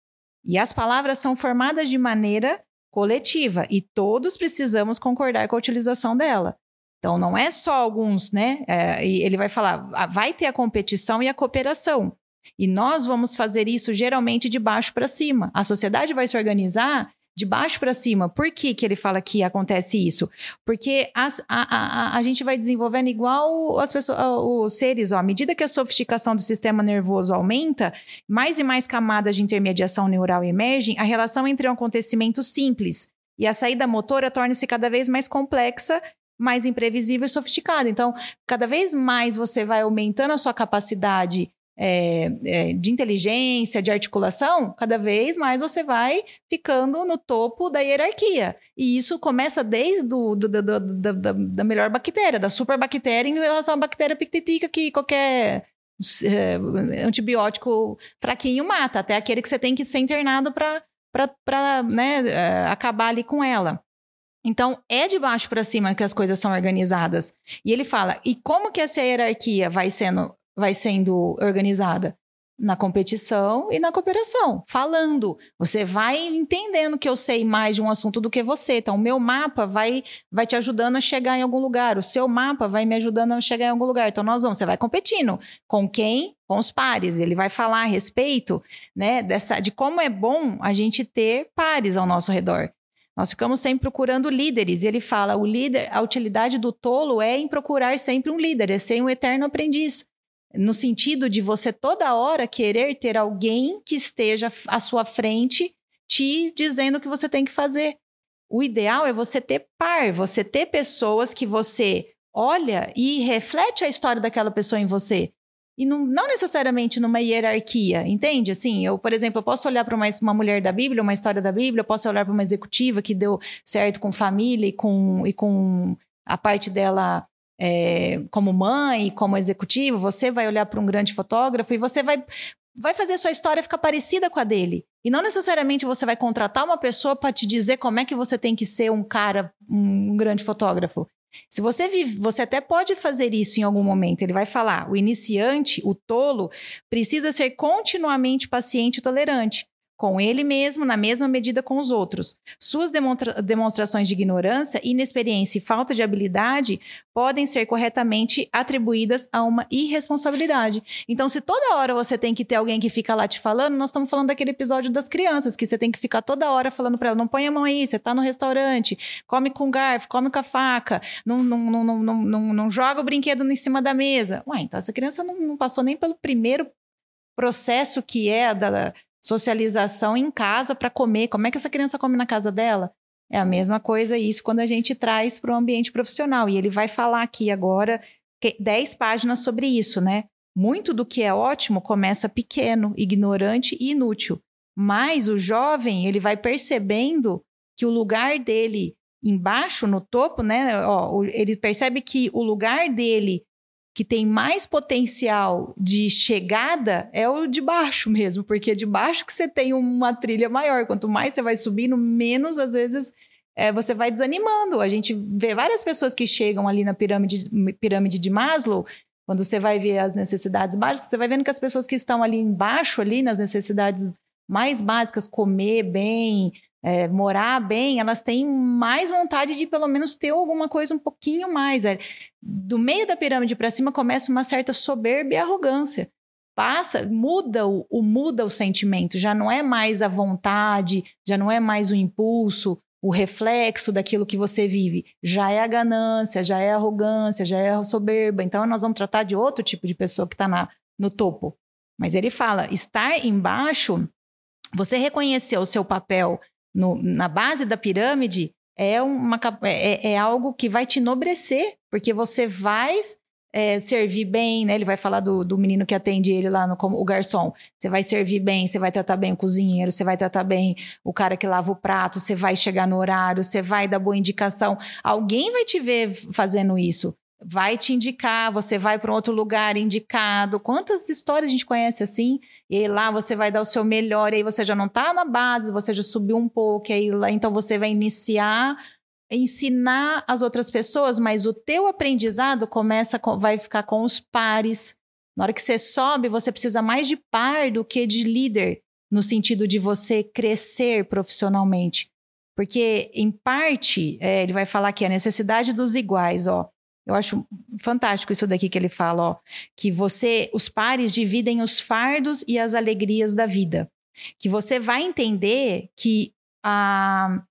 E as palavras são formadas de maneira coletiva e todos precisamos concordar com a utilização dela. Então, não é só alguns, né? É, ele vai falar, ah, vai ter a competição e a cooperação. E nós vamos fazer isso geralmente de baixo para cima. A sociedade vai se organizar de baixo para cima. Por que, que ele fala que acontece isso? Porque as, a, a, a gente vai desenvolvendo igual as pessoas, os seres, ó, à medida que a sofisticação do sistema nervoso aumenta, mais e mais camadas de intermediação neural emergem, a relação entre um acontecimento simples e a saída motora torna-se cada vez mais complexa mais imprevisível e sofisticada. Então, cada vez mais você vai aumentando a sua capacidade é, é, de inteligência, de articulação, cada vez mais você vai ficando no topo da hierarquia. E isso começa desde do, do, do, do da, da, melhor bactéria, da superbactéria em relação à bactéria pictitica que qualquer é, antibiótico fraquinho mata, até aquele que você tem que ser internado para né, é, acabar ali com ela. Então, é de baixo para cima que as coisas são organizadas. E ele fala: e como que essa hierarquia vai sendo, vai sendo organizada? Na competição e na cooperação, falando. Você vai entendendo que eu sei mais de um assunto do que você. Então, o meu mapa vai, vai te ajudando a chegar em algum lugar. O seu mapa vai me ajudando a chegar em algum lugar. Então, nós vamos, você vai competindo. Com quem? Com os pares. Ele vai falar a respeito né, dessa, de como é bom a gente ter pares ao nosso redor. Nós ficamos sempre procurando líderes. E ele fala: o líder, a utilidade do tolo é em procurar sempre um líder, é ser um eterno aprendiz. No sentido de você toda hora querer ter alguém que esteja à sua frente te dizendo o que você tem que fazer. O ideal é você ter par, você ter pessoas que você olha e reflete a história daquela pessoa em você. E não, não, necessariamente numa hierarquia, entende? Assim, eu, por exemplo, eu posso olhar para uma, uma mulher da Bíblia, uma história da Bíblia, eu posso olhar para uma executiva que deu certo com família e com, e com a parte dela é, como mãe, como executiva. Você vai olhar para um grande fotógrafo e você vai, vai fazer sua história ficar parecida com a dele. E não necessariamente você vai contratar uma pessoa para te dizer como é que você tem que ser um cara, um grande fotógrafo. Se você vive, você até pode fazer isso em algum momento. Ele vai falar: o iniciante, o tolo, precisa ser continuamente paciente e tolerante com ele mesmo na mesma medida com os outros. Suas demonstra demonstrações de ignorância, inexperiência e falta de habilidade podem ser corretamente atribuídas a uma irresponsabilidade. Então, se toda hora você tem que ter alguém que fica lá te falando, nós estamos falando daquele episódio das crianças, que você tem que ficar toda hora falando para ela: não põe a mão aí, você está no restaurante, come com garfo, come com a faca, não, não, não, não, não, não, não joga o brinquedo em cima da mesa. Ué, então essa criança não, não passou nem pelo primeiro processo que é da, socialização em casa para comer. Como é que essa criança come na casa dela? É a mesma coisa isso quando a gente traz para o ambiente profissional. E ele vai falar aqui agora 10 páginas sobre isso, né? Muito do que é ótimo começa pequeno, ignorante e inútil. Mas o jovem, ele vai percebendo que o lugar dele embaixo, no topo, né? Ó, ele percebe que o lugar dele que tem mais potencial de chegada é o de baixo mesmo, porque é de baixo que você tem uma trilha maior. Quanto mais você vai subindo, menos às vezes é, você vai desanimando. A gente vê várias pessoas que chegam ali na pirâmide, pirâmide de Maslow. Quando você vai ver as necessidades básicas, você vai vendo que as pessoas que estão ali embaixo, ali nas necessidades mais básicas, comer bem, é, morar bem, elas têm mais vontade de pelo menos ter alguma coisa um pouquinho mais. É, do meio da pirâmide para cima começa uma certa soberba e arrogância. Passa, muda o, o, muda o sentimento, já não é mais a vontade, já não é mais o impulso, o reflexo daquilo que você vive, já é a ganância, já é a arrogância, já é a soberba. Então nós vamos tratar de outro tipo de pessoa que está no topo. Mas ele fala, estar embaixo, você reconhecer o seu papel no, na base da pirâmide é, uma, é, é, algo que vai te enobrecer, porque você vai é, servir bem, né? Ele vai falar do, do menino que atende ele lá no como, o garçom. Você vai servir bem, você vai tratar bem o cozinheiro, você vai tratar bem o cara que lava o prato, você vai chegar no horário, você vai dar boa indicação. Alguém vai te ver fazendo isso vai te indicar, você vai para um outro lugar indicado. Quantas histórias a gente conhece assim? E aí lá você vai dar o seu melhor, e aí você já não está na base, você já subiu um pouco, aí lá então você vai iniciar ensinar as outras pessoas, mas o teu aprendizado começa com, vai ficar com os pares. Na hora que você sobe, você precisa mais de par do que de líder, no sentido de você crescer profissionalmente. Porque, em parte, é, ele vai falar que a necessidade dos iguais, ó. Eu acho fantástico isso daqui que ele fala, ó, que você, os pares dividem os fardos e as alegrias da vida. Que você vai entender que a,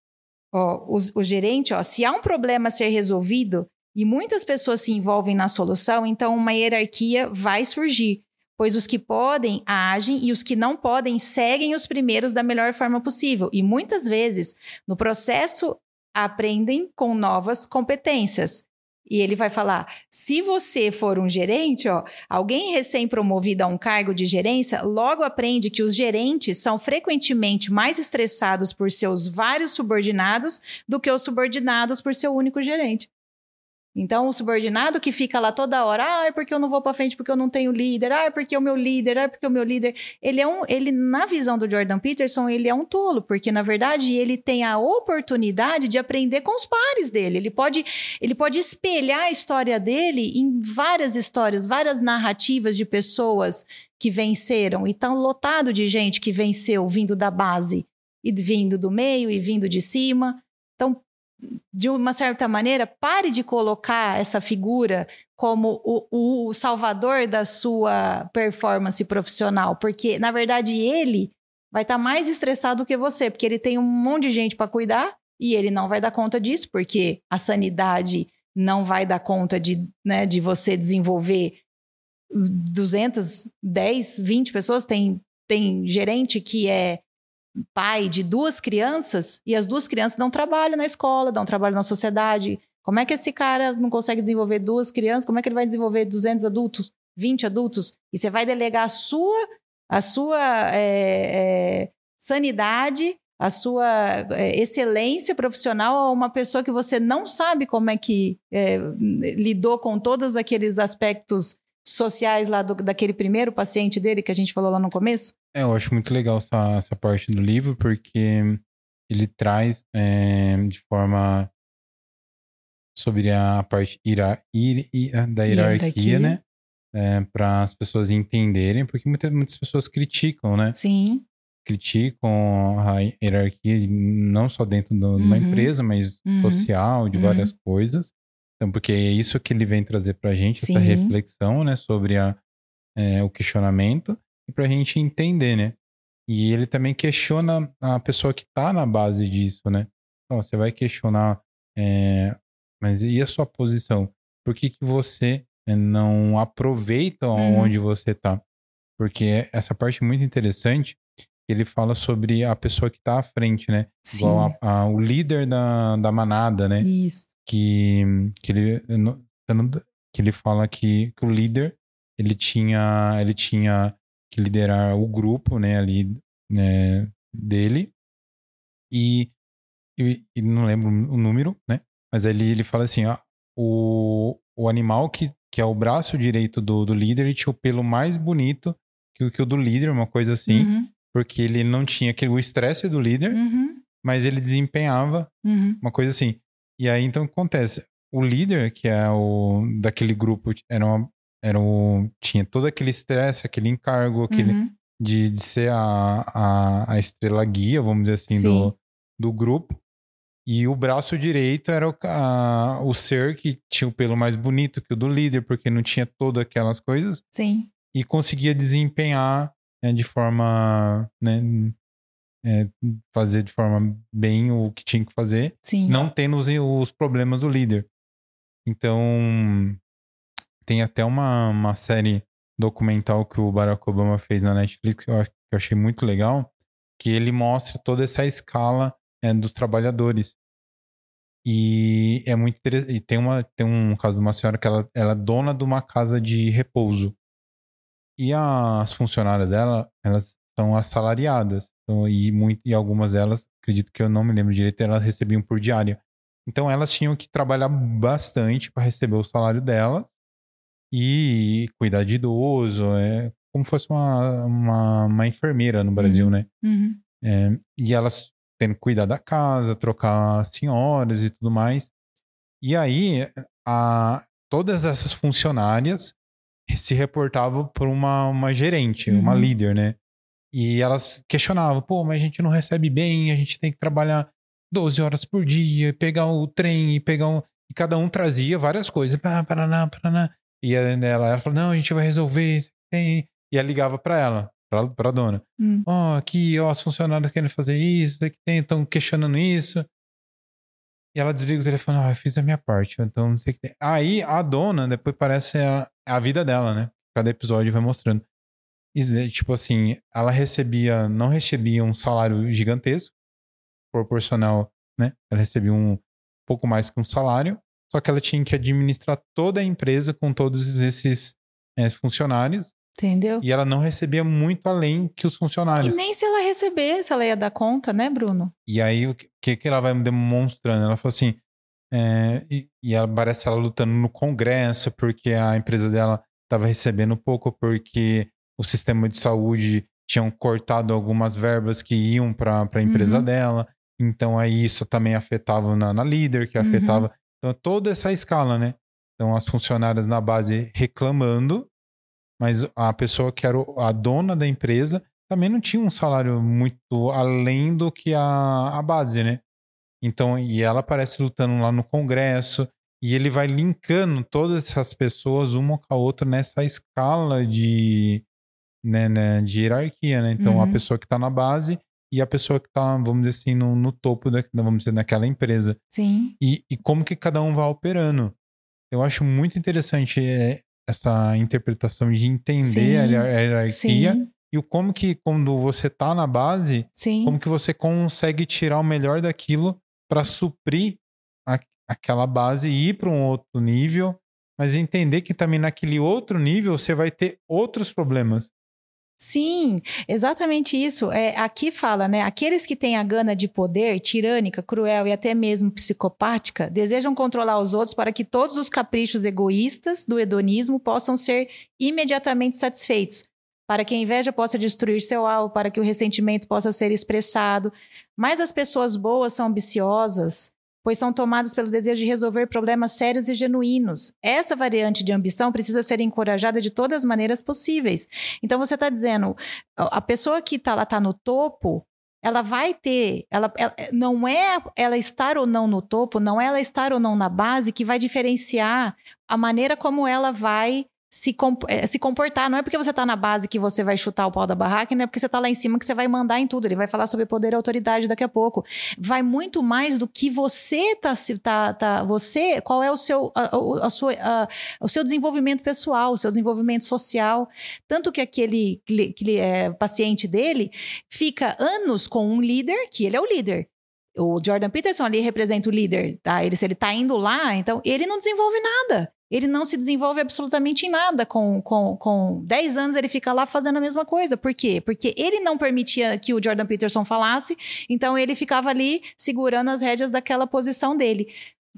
ó, o, o gerente, ó, se há um problema a ser resolvido e muitas pessoas se envolvem na solução, então uma hierarquia vai surgir, pois os que podem agem e os que não podem seguem os primeiros da melhor forma possível. E muitas vezes, no processo, aprendem com novas competências. E ele vai falar: se você for um gerente, ó, alguém recém-promovido a um cargo de gerência, logo aprende que os gerentes são frequentemente mais estressados por seus vários subordinados do que os subordinados por seu único gerente. Então, o subordinado que fica lá toda hora, ah, é porque eu não vou para frente porque eu não tenho líder, ah, é porque o meu líder, ah, é porque o meu líder. Ele é um, ele na visão do Jordan Peterson, ele é um tolo, porque na verdade ele tem a oportunidade de aprender com os pares dele. Ele pode, ele pode espelhar a história dele em várias histórias, várias narrativas de pessoas que venceram e tão lotado de gente que venceu vindo da base e vindo do meio e vindo de cima. Então, de uma certa maneira, pare de colocar essa figura como o, o, salvador da sua performance profissional, porque na verdade ele vai estar tá mais estressado que você, porque ele tem um monte de gente para cuidar e ele não vai dar conta disso, porque a sanidade não vai dar conta de, né, de você desenvolver 210, 20 pessoas. Tem, tem gerente que é pai de duas crianças e as duas crianças dão trabalho na escola, dão trabalho na sociedade. Como é que esse cara não consegue desenvolver duas crianças? Como é que ele vai desenvolver 200 adultos, 20 adultos? E você vai delegar a sua, a sua é, é, sanidade, a sua é, excelência profissional a uma pessoa que você não sabe como é que lidou com todos aqueles aspectos sociais lá do, daquele primeiro paciente dele que a gente falou lá no começo? É, eu acho muito legal essa, essa parte do livro, porque ele traz é, de forma sobre a parte ira, ir, ir, da hierarquia, hierarquia. né? É, para as pessoas entenderem, porque muitas, muitas pessoas criticam, né? Sim. Criticam a hierarquia, não só dentro de uma uhum. empresa, mas uhum. social, de uhum. várias coisas. Então, porque é isso que ele vem trazer para a gente, Sim. essa reflexão, né, sobre a, é, o questionamento e para a gente entender, né? E ele também questiona a pessoa que está na base disso, né? Então, você vai questionar, é, mas e a sua posição? Por que, que você é, não aproveita uhum. onde você está? Porque essa parte é muito interessante, ele fala sobre a pessoa que está à frente, né? Sim. Igual a, a, o líder da, da manada, né? Isso. Que, que, ele, que ele fala que, que o líder ele tinha, ele tinha que liderar o grupo, né, ali né, dele. E, e, e, não lembro o número, né? Mas ali ele fala assim, ó, o, o animal que, que é o braço direito do, do líder, ele tinha o pelo mais bonito que, que o do líder, uma coisa assim, uhum. porque ele não tinha aquele, o estresse do líder, uhum. mas ele desempenhava uhum. uma coisa assim. E aí então acontece, o líder, que é o daquele grupo, era uma, era o, tinha todo aquele estresse, aquele encargo, aquele uhum. de, de ser a, a, a, estrela guia, vamos dizer assim, do, do grupo. E o braço direito era o, a, o ser que tinha o pelo mais bonito que o do líder, porque não tinha todas aquelas coisas. Sim. E conseguia desempenhar né, de forma. Né, é, fazer de forma bem o que tinha que fazer, Sim. não tendo os, os problemas do líder. Então, tem até uma, uma série documental que o Barack Obama fez na Netflix que eu, que eu achei muito legal, que ele mostra toda essa escala é, dos trabalhadores. E é muito interessante. E tem, uma, tem um caso de uma senhora que ela, ela é dona de uma casa de repouso. E as funcionárias dela, elas são assalariadas. Então, e, muito, e algumas delas, acredito que eu não me lembro direito, elas recebiam por diária. Então elas tinham que trabalhar bastante para receber o salário delas e cuidar de idoso, é como fosse uma, uma, uma enfermeira no Brasil, uhum. né? Uhum. É, e elas tendo que cuidar da casa, trocar senhoras e tudo mais. E aí, a, todas essas funcionárias se reportavam por uma, uma gerente, uhum. uma líder, né? E elas questionavam, pô, mas a gente não recebe bem, a gente tem que trabalhar 12 horas por dia, pegar o trem e pegar um... E cada um trazia várias coisas. Paraná, paraná. E ela, ela falou, não, a gente vai resolver. E ela ligava para ela, pra, pra dona. Hum. Ó, hum. oh, aqui, ó, os funcionários querem fazer isso, aqui tem, estão questionando isso. E ela desliga o telefone, ah, eu fiz a minha parte, então não sei o que tem. Aí a dona, depois parece a, a vida dela, né? Cada episódio vai mostrando. E, tipo assim, ela recebia, não recebia um salário gigantesco, proporcional, né? Ela recebia um pouco mais que um salário, só que ela tinha que administrar toda a empresa com todos esses é, funcionários. Entendeu? E ela não recebia muito além que os funcionários. E nem se ela recebesse, ela ia dar conta, né, Bruno? E aí, o que, que ela vai demonstrando? Ela falou assim: É, e, e ela parece ela lutando no Congresso porque a empresa dela estava recebendo pouco, porque o sistema de saúde tinham cortado algumas verbas que iam para a empresa uhum. dela. Então aí isso também afetava na, na líder, que uhum. afetava. Uhum. Então toda essa escala, né? Então as funcionárias na base reclamando, mas a pessoa que era a dona da empresa também não tinha um salário muito além do que a, a base, né? Então, e ela aparece lutando lá no Congresso, e ele vai linkando todas essas pessoas uma com a outra nessa escala de, né, né, de hierarquia, né? Então, uhum. a pessoa que está na base e a pessoa que está, vamos dizer assim, no, no topo, da, vamos dizer, naquela empresa. Sim. E, e como que cada um vai operando. Eu acho muito interessante é, essa interpretação de entender Sim. a hierarquia Sim. e o como que quando você está na base, Sim. como que você consegue tirar o melhor daquilo para suprir a, aquela base e ir para um outro nível, mas entender que também naquele outro nível você vai ter outros problemas. Sim, exatamente isso. É, aqui fala, né? Aqueles que têm a gana de poder, tirânica, cruel e até mesmo psicopática, desejam controlar os outros para que todos os caprichos egoístas do hedonismo possam ser imediatamente satisfeitos, para que a inveja possa destruir seu alvo, para que o ressentimento possa ser expressado. Mas as pessoas boas são ambiciosas, pois são tomadas pelo desejo de resolver problemas sérios e genuínos. Essa variante de ambição precisa ser encorajada de todas as maneiras possíveis. Então você está dizendo, a pessoa que está lá está no topo, ela vai ter, ela, ela, não é ela estar ou não no topo, não é ela estar ou não na base que vai diferenciar a maneira como ela vai se, é, se comportar. Não é porque você está na base que você vai chutar o pau da barraca, não é porque você está lá em cima que você vai mandar em tudo. Ele vai falar sobre poder e autoridade daqui a pouco. Vai muito mais do que você tá, tá, tá você, qual é o seu, a, a sua, a, o seu desenvolvimento pessoal, o seu desenvolvimento social. Tanto que aquele, é, paciente dele fica anos com um líder, que ele é o líder. O Jordan Peterson ali representa o líder, tá? Ele, se ele tá indo lá, então ele não desenvolve nada ele não se desenvolve absolutamente em nada. Com, com, com 10 anos, ele fica lá fazendo a mesma coisa. Por quê? Porque ele não permitia que o Jordan Peterson falasse, então ele ficava ali segurando as rédeas daquela posição dele.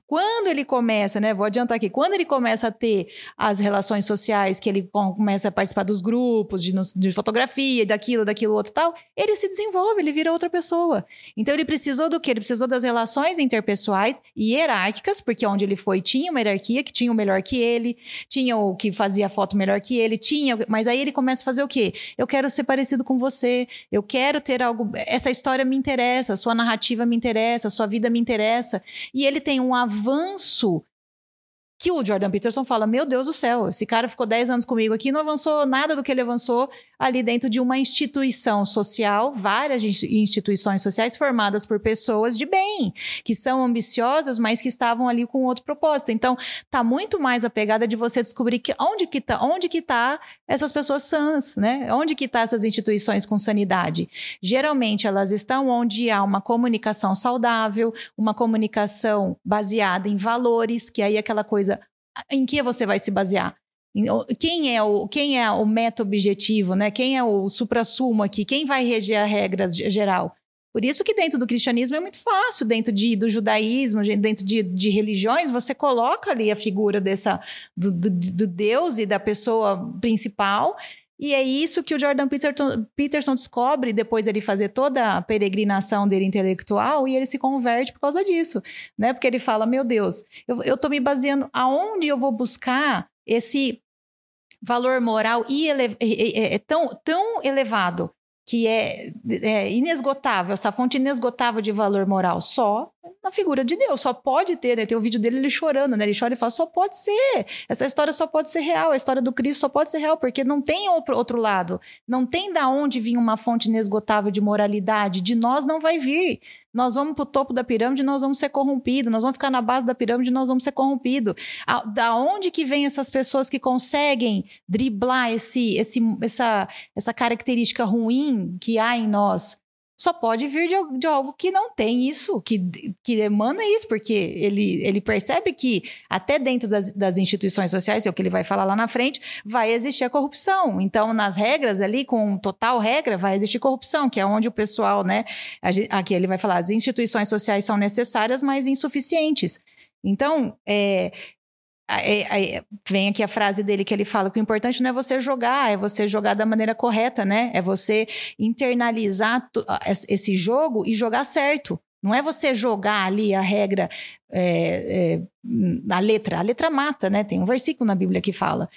Quando ele começa, né? Vou adiantar aqui, quando ele começa a ter as relações sociais, que ele começa a participar dos grupos de, de fotografia, daquilo, daquilo, outro tal, ele se desenvolve, ele vira outra pessoa. Então ele precisou do quê? Ele precisou das relações interpessoais e hierárquicas, porque onde ele foi tinha uma hierarquia que tinha o melhor que ele, tinha o que fazia foto melhor que ele, tinha, mas aí ele começa a fazer o quê? Eu quero ser parecido com você, eu quero ter algo, essa história me interessa, sua narrativa me interessa, sua vida me interessa, e ele tem um avanço que o Jordan Peterson fala: Meu Deus do céu, esse cara ficou 10 anos comigo aqui, não avançou nada do que ele avançou ali dentro de uma instituição social, várias instituições sociais formadas por pessoas de bem, que são ambiciosas, mas que estavam ali com outro propósito. Então, tá muito mais a pegada de você descobrir que onde que tá, onde que tá essas pessoas sãs, né? Onde que tá essas instituições com sanidade? Geralmente elas estão onde há uma comunicação saudável, uma comunicação baseada em valores, que aí é aquela coisa em que você vai se basear? Quem é o, quem é o meta objetivo, né? Quem é o supra-sumo aqui? Quem vai reger a regra geral? Por isso que dentro do cristianismo é muito fácil, dentro de, do judaísmo, dentro de, de religiões, você coloca ali a figura dessa do, do, do Deus e da pessoa principal e é isso que o Jordan Peterson, descobre depois dele fazer toda a peregrinação dele intelectual e ele se converte por causa disso, né? Porque ele fala: Meu Deus, eu, eu tô me baseando aonde eu vou buscar esse valor moral e ele, é, é tão, tão elevado que é, é, inesgotável, essa fonte inesgotável de valor moral, só na figura de Deus, só pode ter, né? Tem o vídeo dele ele chorando, né? Ele chora e fala, só pode ser, essa história só pode ser real, a história do Cristo só pode ser real, porque não tem outro lado, não tem da onde vir uma fonte inesgotável de moralidade, de nós não vai vir. Nós vamos para o topo da pirâmide, nós vamos ser corrompidos. Nós vamos ficar na base da pirâmide, nós vamos ser corrompidos. Da onde que vem essas pessoas que conseguem driblar esse, esse, essa, essa característica ruim que há em nós? Só pode vir de, de, algo que não tem isso, que, que emana isso, porque ele, ele percebe que até dentro das, das, instituições sociais, é o que ele vai falar lá na frente, vai existir a corrupção. Então, nas regras ali, com total regra, vai existir corrupção, que é onde o pessoal, né? Aqui ele vai falar, as instituições sociais são necessárias, mas insuficientes. Então, é, é, é, vem aqui a frase dele que ele fala que o importante não é você jogar, é você jogar da maneira correta, né? É você internalizar esse jogo e jogar certo. Não é você jogar ali a regra é, é, a letra. A letra mata, né? Tem um versículo na Bíblia que fala.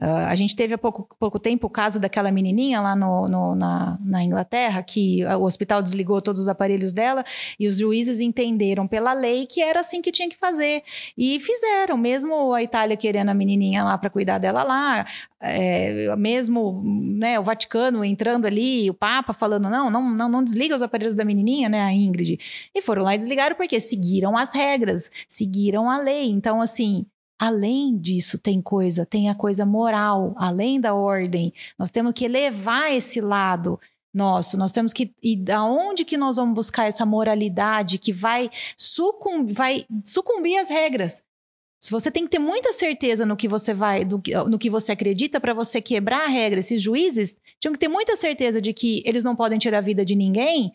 Uh, a gente teve há pouco, pouco tempo o caso daquela menininha lá no, no, na, na, Inglaterra, que o hospital desligou todos os aparelhos dela e os juízes entenderam pela lei que era assim que tinha que fazer. E fizeram, mesmo a Itália querendo a menininha lá para cuidar dela lá, é, mesmo né, o Vaticano entrando ali, o Papa falando: não, não, não, não desliga os aparelhos da menininha, né, a Ingrid. E foram lá e desligaram porque seguiram as regras, seguiram a lei. Então, assim, Além disso, tem coisa, tem a coisa moral, além da ordem. Nós temos que elevar esse lado nosso. Nós temos que e da onde que nós vamos buscar essa moralidade que vai sucumbir, vai sucumbir às regras. Se você tem que ter muita certeza no que você vai, do, no que você acredita para você quebrar a regra. Esses juízes tinham que ter muita certeza de que eles não podem tirar a vida de ninguém,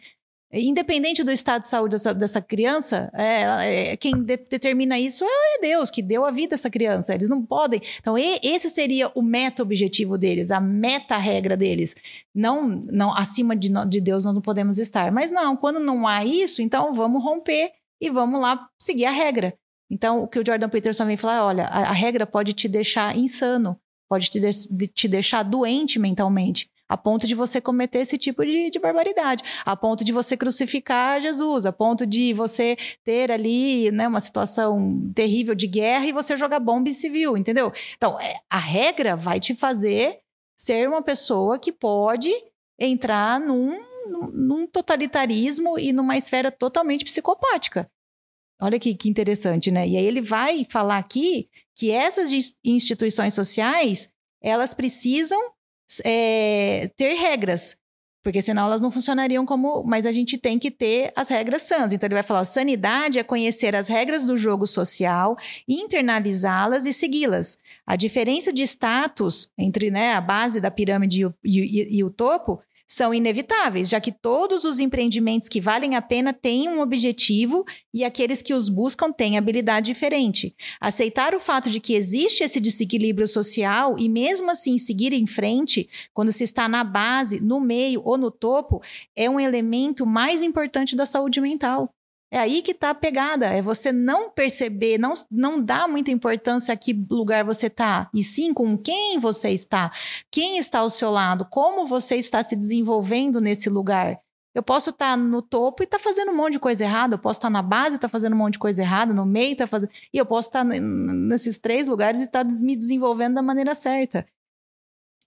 Independente do estado de saúde dessa, dessa criança, é, é, quem de, determina isso é Deus, que deu a vida a essa criança. Eles não podem. Então, e, esse seria o meta-objetivo deles, a meta-regra deles. Não, não acima de, de Deus nós não podemos estar. Mas não, quando não há isso, então vamos romper e vamos lá seguir a regra. Então, o que o Jordan Peterson vem falar, olha, a, a regra pode te deixar insano, pode te, de, te deixar doente mentalmente a ponto de você cometer esse tipo de, de, barbaridade, a ponto de você crucificar Jesus, a ponto de você ter ali né, uma situação terrível de guerra e você jogar bomba em civil, entendeu? Então, é, a regra vai te fazer ser uma pessoa que pode entrar num, num totalitarismo e numa esfera totalmente psicopática. Olha que, que interessante, né? E aí ele vai falar aqui que essas instituições sociais elas precisam é, ter regras, porque senão elas não funcionariam como. Mas a gente tem que ter as regras sãs. Então ele vai falar: sanidade é conhecer as regras do jogo social, internalizá-las e segui-las. A diferença de status entre né, a base da pirâmide e o, e, e o topo são inevitáveis, já que todos os empreendimentos que valem a pena têm um objetivo e aqueles que os buscam têm habilidade diferente. Aceitar o fato de que existe esse desequilíbrio social e mesmo assim seguir em frente, quando se está na base, no meio ou no topo, é um elemento mais importante da saúde mental. É aí que está a pegada, é você não perceber, não, não dar muita importância a que lugar você está, e sim com quem você está, quem está ao seu lado, como você está se desenvolvendo nesse lugar. Eu posso estar tá no topo e estar tá fazendo um monte de coisa errada, eu posso estar tá na base e estar tá fazendo um monte de coisa errada, no meio tá fazendo. E eu posso estar tá nesses três lugares e estar tá me desenvolvendo da maneira certa.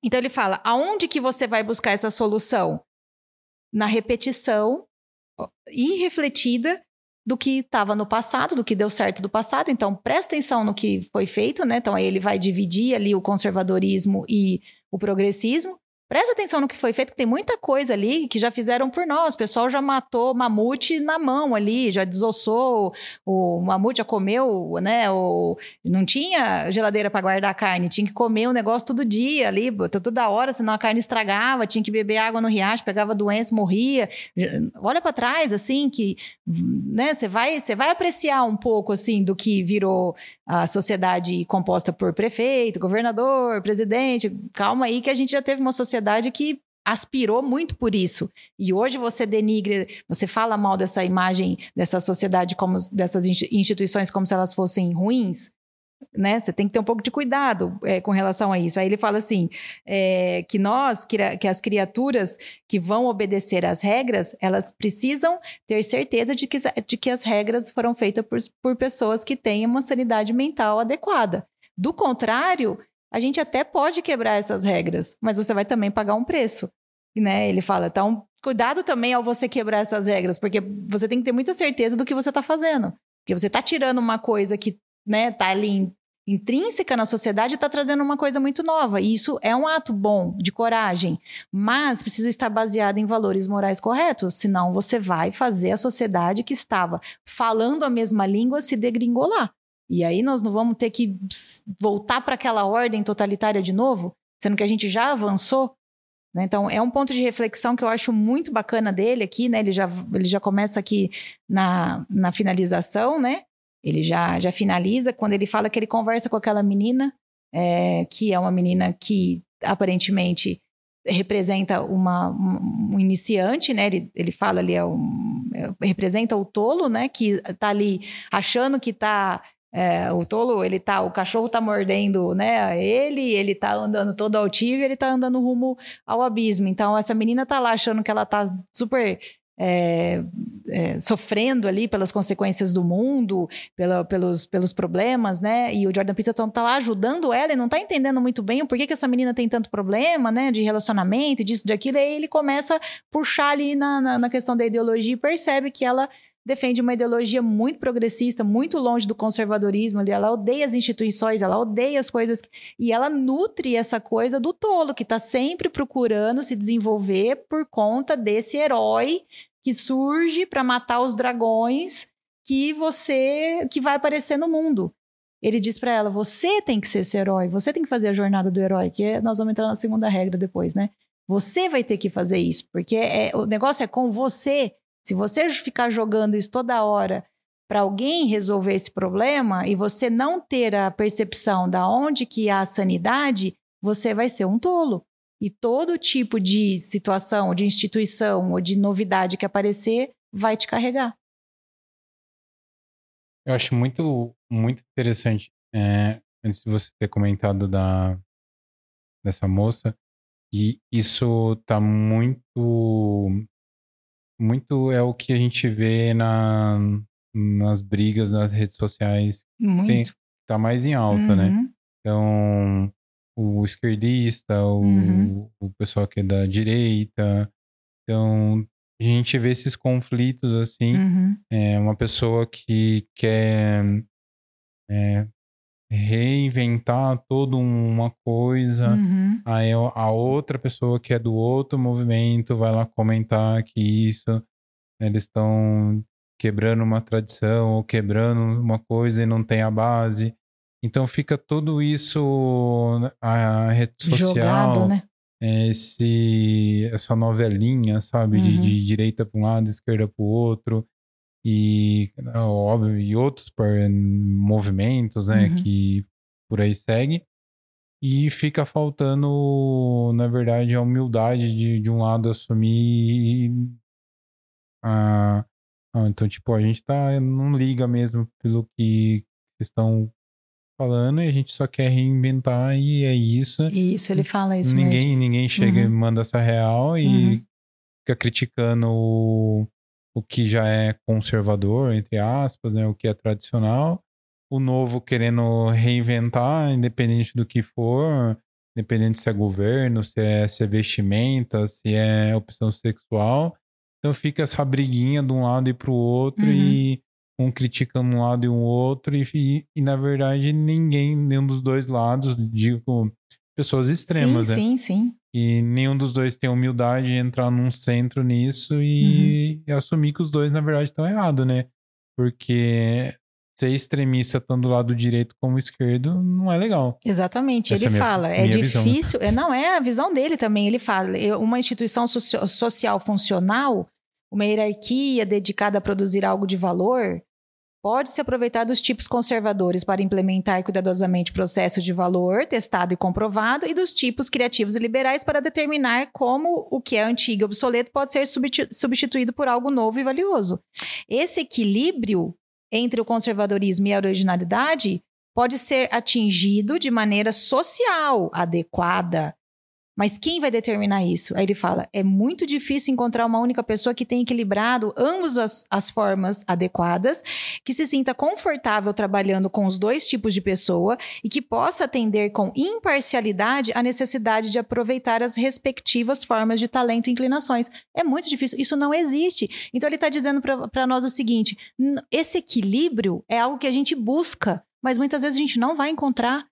Então ele fala: aonde que você vai buscar essa solução? Na repetição irrefletida do que estava no passado, do que deu certo do passado. Então, presta atenção no que foi feito, né? Então, aí ele vai dividir ali o conservadorismo e o progressismo. Presta atenção no que foi feito, que tem muita coisa ali que já fizeram por nós. O pessoal já matou mamute na mão ali, já desossou, o mamute já comeu, né? O, não tinha geladeira para guardar a carne, tinha que comer o negócio todo dia ali, toda hora, senão a carne estragava, tinha que beber água no riacho, pegava doença, morria. Olha para trás, assim, que né, você vai, você vai apreciar um pouco assim do que virou a sociedade composta por prefeito, governador, presidente. Calma aí que a gente já teve uma sociedade que aspirou muito por isso. E hoje você denigre, você fala mal dessa imagem dessa sociedade como dessas instituições como se elas fossem ruins né? Você tem que ter um pouco de cuidado é, com relação a isso. Aí ele fala assim, é, que nós, que, que, as criaturas que vão obedecer às regras, elas precisam ter certeza de que, de que as regras foram feitas por, por pessoas que têm uma sanidade mental adequada. Do contrário, a gente até pode quebrar essas regras, mas você vai também pagar um preço. Né? Ele fala, então, cuidado também ao você quebrar essas regras, porque você tem que ter muita certeza do que você está fazendo. Porque você está tirando uma coisa que né, tá ali intrínseca na sociedade está trazendo uma coisa muito nova. E isso é um ato bom, de coragem, mas precisa estar baseado em valores morais corretos, senão você vai fazer a sociedade que estava falando a mesma língua se degringolar. E aí nós não vamos ter que voltar para aquela ordem totalitária de novo, sendo que a gente já avançou. Né? Então, é um ponto de reflexão que eu acho muito bacana dele aqui, né? Ele já, ele já começa aqui na, na finalização, né? Ele já, já finaliza quando ele fala que ele conversa com aquela menina, é, que é uma menina que aparentemente representa uma, um, iniciante, né? Ele, ele fala ali, é um, é, representa o tolo, né? Que tá ali achando que tá. É, o tolo, ele tá, o cachorro tá mordendo, né? Ele, ele tá andando todo altivo, ele tá andando rumo ao abismo. Então, essa menina tá lá achando que ela tá super é, é, sofrendo ali pelas consequências do mundo, pela, pelos, pelos problemas, né? E o Jordan Peterson tá lá ajudando ela e não tá entendendo muito bem o porquê que essa menina tem tanto problema, né? De relacionamento, disso, daquilo. E aí ele começa a puxar ali na, na, na questão da ideologia e percebe que ela defende uma ideologia muito progressista, muito longe do conservadorismo. Ela odeia as instituições, ela odeia as coisas. E ela nutre essa coisa do tolo, que está sempre procurando se desenvolver por conta desse herói que surge para matar os dragões que você que vai aparecer no mundo. Ele diz para ela: você tem que ser esse herói, você tem que fazer a jornada do herói, que é, nós vamos entrar na segunda regra depois, né? Você vai ter que fazer isso, porque é, o negócio é com você. Se você ficar jogando isso toda hora para alguém resolver esse problema e você não ter a percepção da onde que há sanidade, você vai ser um tolo. E todo tipo de situação, de instituição ou de novidade que aparecer vai te carregar. Eu acho muito, muito interessante, é, antes de você ter comentado da, dessa moça, e isso tá muito muito é o que a gente vê na, nas brigas nas redes sociais. Muito. Tem, tá mais em alta, né? uhum. né? Então, o esquerdista, o, uhum. o pessoal que é da direita. Então, a gente vê esses conflitos assim. Uhum. É uma pessoa que quer é, reinventar toda uma coisa. Uhum. Aí a outra pessoa que é do outro movimento vai lá comentar que isso eles estão quebrando uma tradição ou quebrando uma coisa e não tem a base. Então fica tudo isso a rede social, Jogado, né? esse essa novelinha, sabe, uhum. de, de direita para um lado, esquerda para o outro e óbvio e outros movimentos, né, uhum. que por aí segue. E fica faltando, na verdade, a humildade de, de um lado assumir a, ah, então, tipo, a gente tá, não liga mesmo pelo que estão falando e a gente só quer reinventar e é isso. Isso, ele fala isso ninguém, mesmo. Ninguém chega uhum. e manda essa real e uhum. fica criticando o, o que já é conservador, entre aspas, né? O que é tradicional. O novo querendo reinventar, independente do que for, independente se é governo, se é, se é vestimenta, se é opção sexual. Então fica essa briguinha de um lado e pro outro uhum. e um criticando um lado e um outro e, e, e, na verdade ninguém, nenhum dos dois lados, digo, pessoas extremas, sim, né? Sim, sim, e nenhum dos dois tem humildade de entrar num centro nisso e, uhum. e assumir que os dois, na verdade, estão errados, né? Porque ser extremista tanto do lado direito como esquerdo não é legal. Exatamente. Essa ele é minha, fala, é difícil. É, não, é a visão dele também. Ele fala, uma instituição socio social funcional, uma hierarquia dedicada a produzir algo de valor, pode se aproveitar dos tipos conservadores para implementar cuidadosamente processos de valor testado e comprovado e dos tipos criativos e liberais para determinar como o que é antigo e obsoleto pode ser substituído por algo novo e valioso. Esse equilíbrio entre o conservadorismo e a originalidade pode ser atingido de maneira social adequada, mas quem vai determinar isso? Aí ele fala: é muito difícil encontrar uma única pessoa que tenha equilibrado ambas as, as formas adequadas, que se sinta confortável trabalhando com os dois tipos de pessoa e que possa atender com imparcialidade a necessidade de aproveitar as respectivas formas de talento e inclinações. É muito difícil, isso não existe. Então ele está dizendo para nós o seguinte: esse equilíbrio é algo que a gente busca, mas muitas vezes a gente não vai encontrar.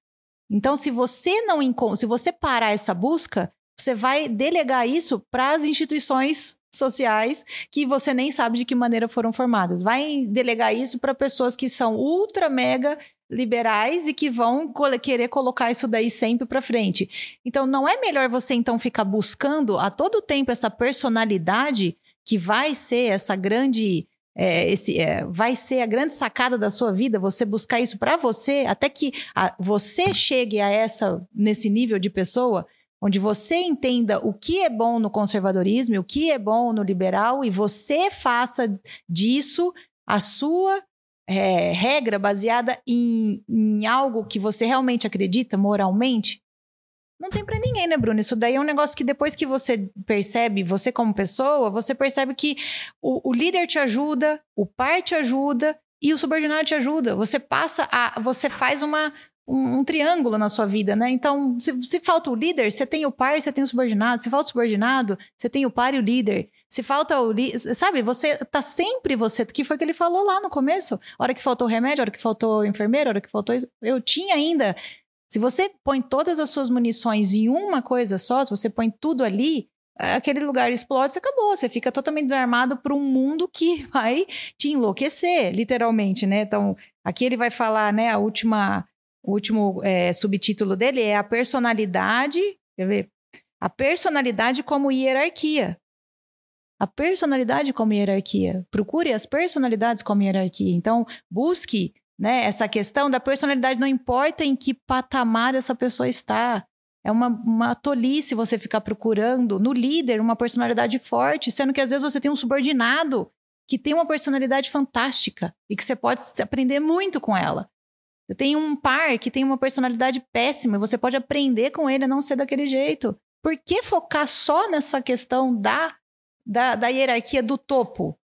Então, se você não se você parar essa busca, você vai delegar isso para as instituições sociais que você nem sabe de que maneira foram formadas. Vai delegar isso para pessoas que são ultra mega liberais e que vão querer colocar isso daí sempre para frente. Então, não é melhor você então ficar buscando a todo tempo essa personalidade que vai ser essa grande é, esse, é, vai ser a grande sacada da sua vida, você buscar isso para você, até que a, você chegue a essa nesse nível de pessoa, onde você entenda o que é bom no conservadorismo, o que é bom no liberal, e você faça disso a sua é, regra baseada em, em algo que você realmente acredita moralmente, não tem para ninguém, né, Bruno? Isso daí é um negócio que depois que você percebe, você como pessoa, você percebe que o, o líder te ajuda, o pai te ajuda e o subordinado te ajuda. Você passa a. Você faz uma, um, um, triângulo na sua vida, né? Então, se, se, falta o líder, você tem o pai, você tem o subordinado. Se falta o subordinado, você tem o pai e o líder. Se falta o líder, sabe? Você tá sempre você, que foi que ele falou lá no começo. Hora que faltou remédio, hora que faltou enfermeiro, hora que faltou isso, eu tinha ainda se você põe todas as suas munições em uma coisa só, se você põe tudo ali, aquele lugar explode, você acabou. Você fica totalmente desarmado para um mundo que [LAUGHS] vai te enlouquecer, literalmente, né? Então, aqui ele vai falar, né? A última, o último é, subtítulo dele é a personalidade. Quer ver? A personalidade como hierarquia. A personalidade como hierarquia. Procure as personalidades como hierarquia. Então, busque né? Essa questão da personalidade não importa em que patamar essa pessoa está. É uma, uma tolice você ficar procurando no líder uma personalidade forte, sendo que às vezes você tem um subordinado que tem uma personalidade fantástica e que você pode aprender muito com ela. Você tem um par que tem uma personalidade péssima e você pode aprender com ele a não ser daquele jeito. Por que focar só nessa questão da, da, da hierarquia do topo?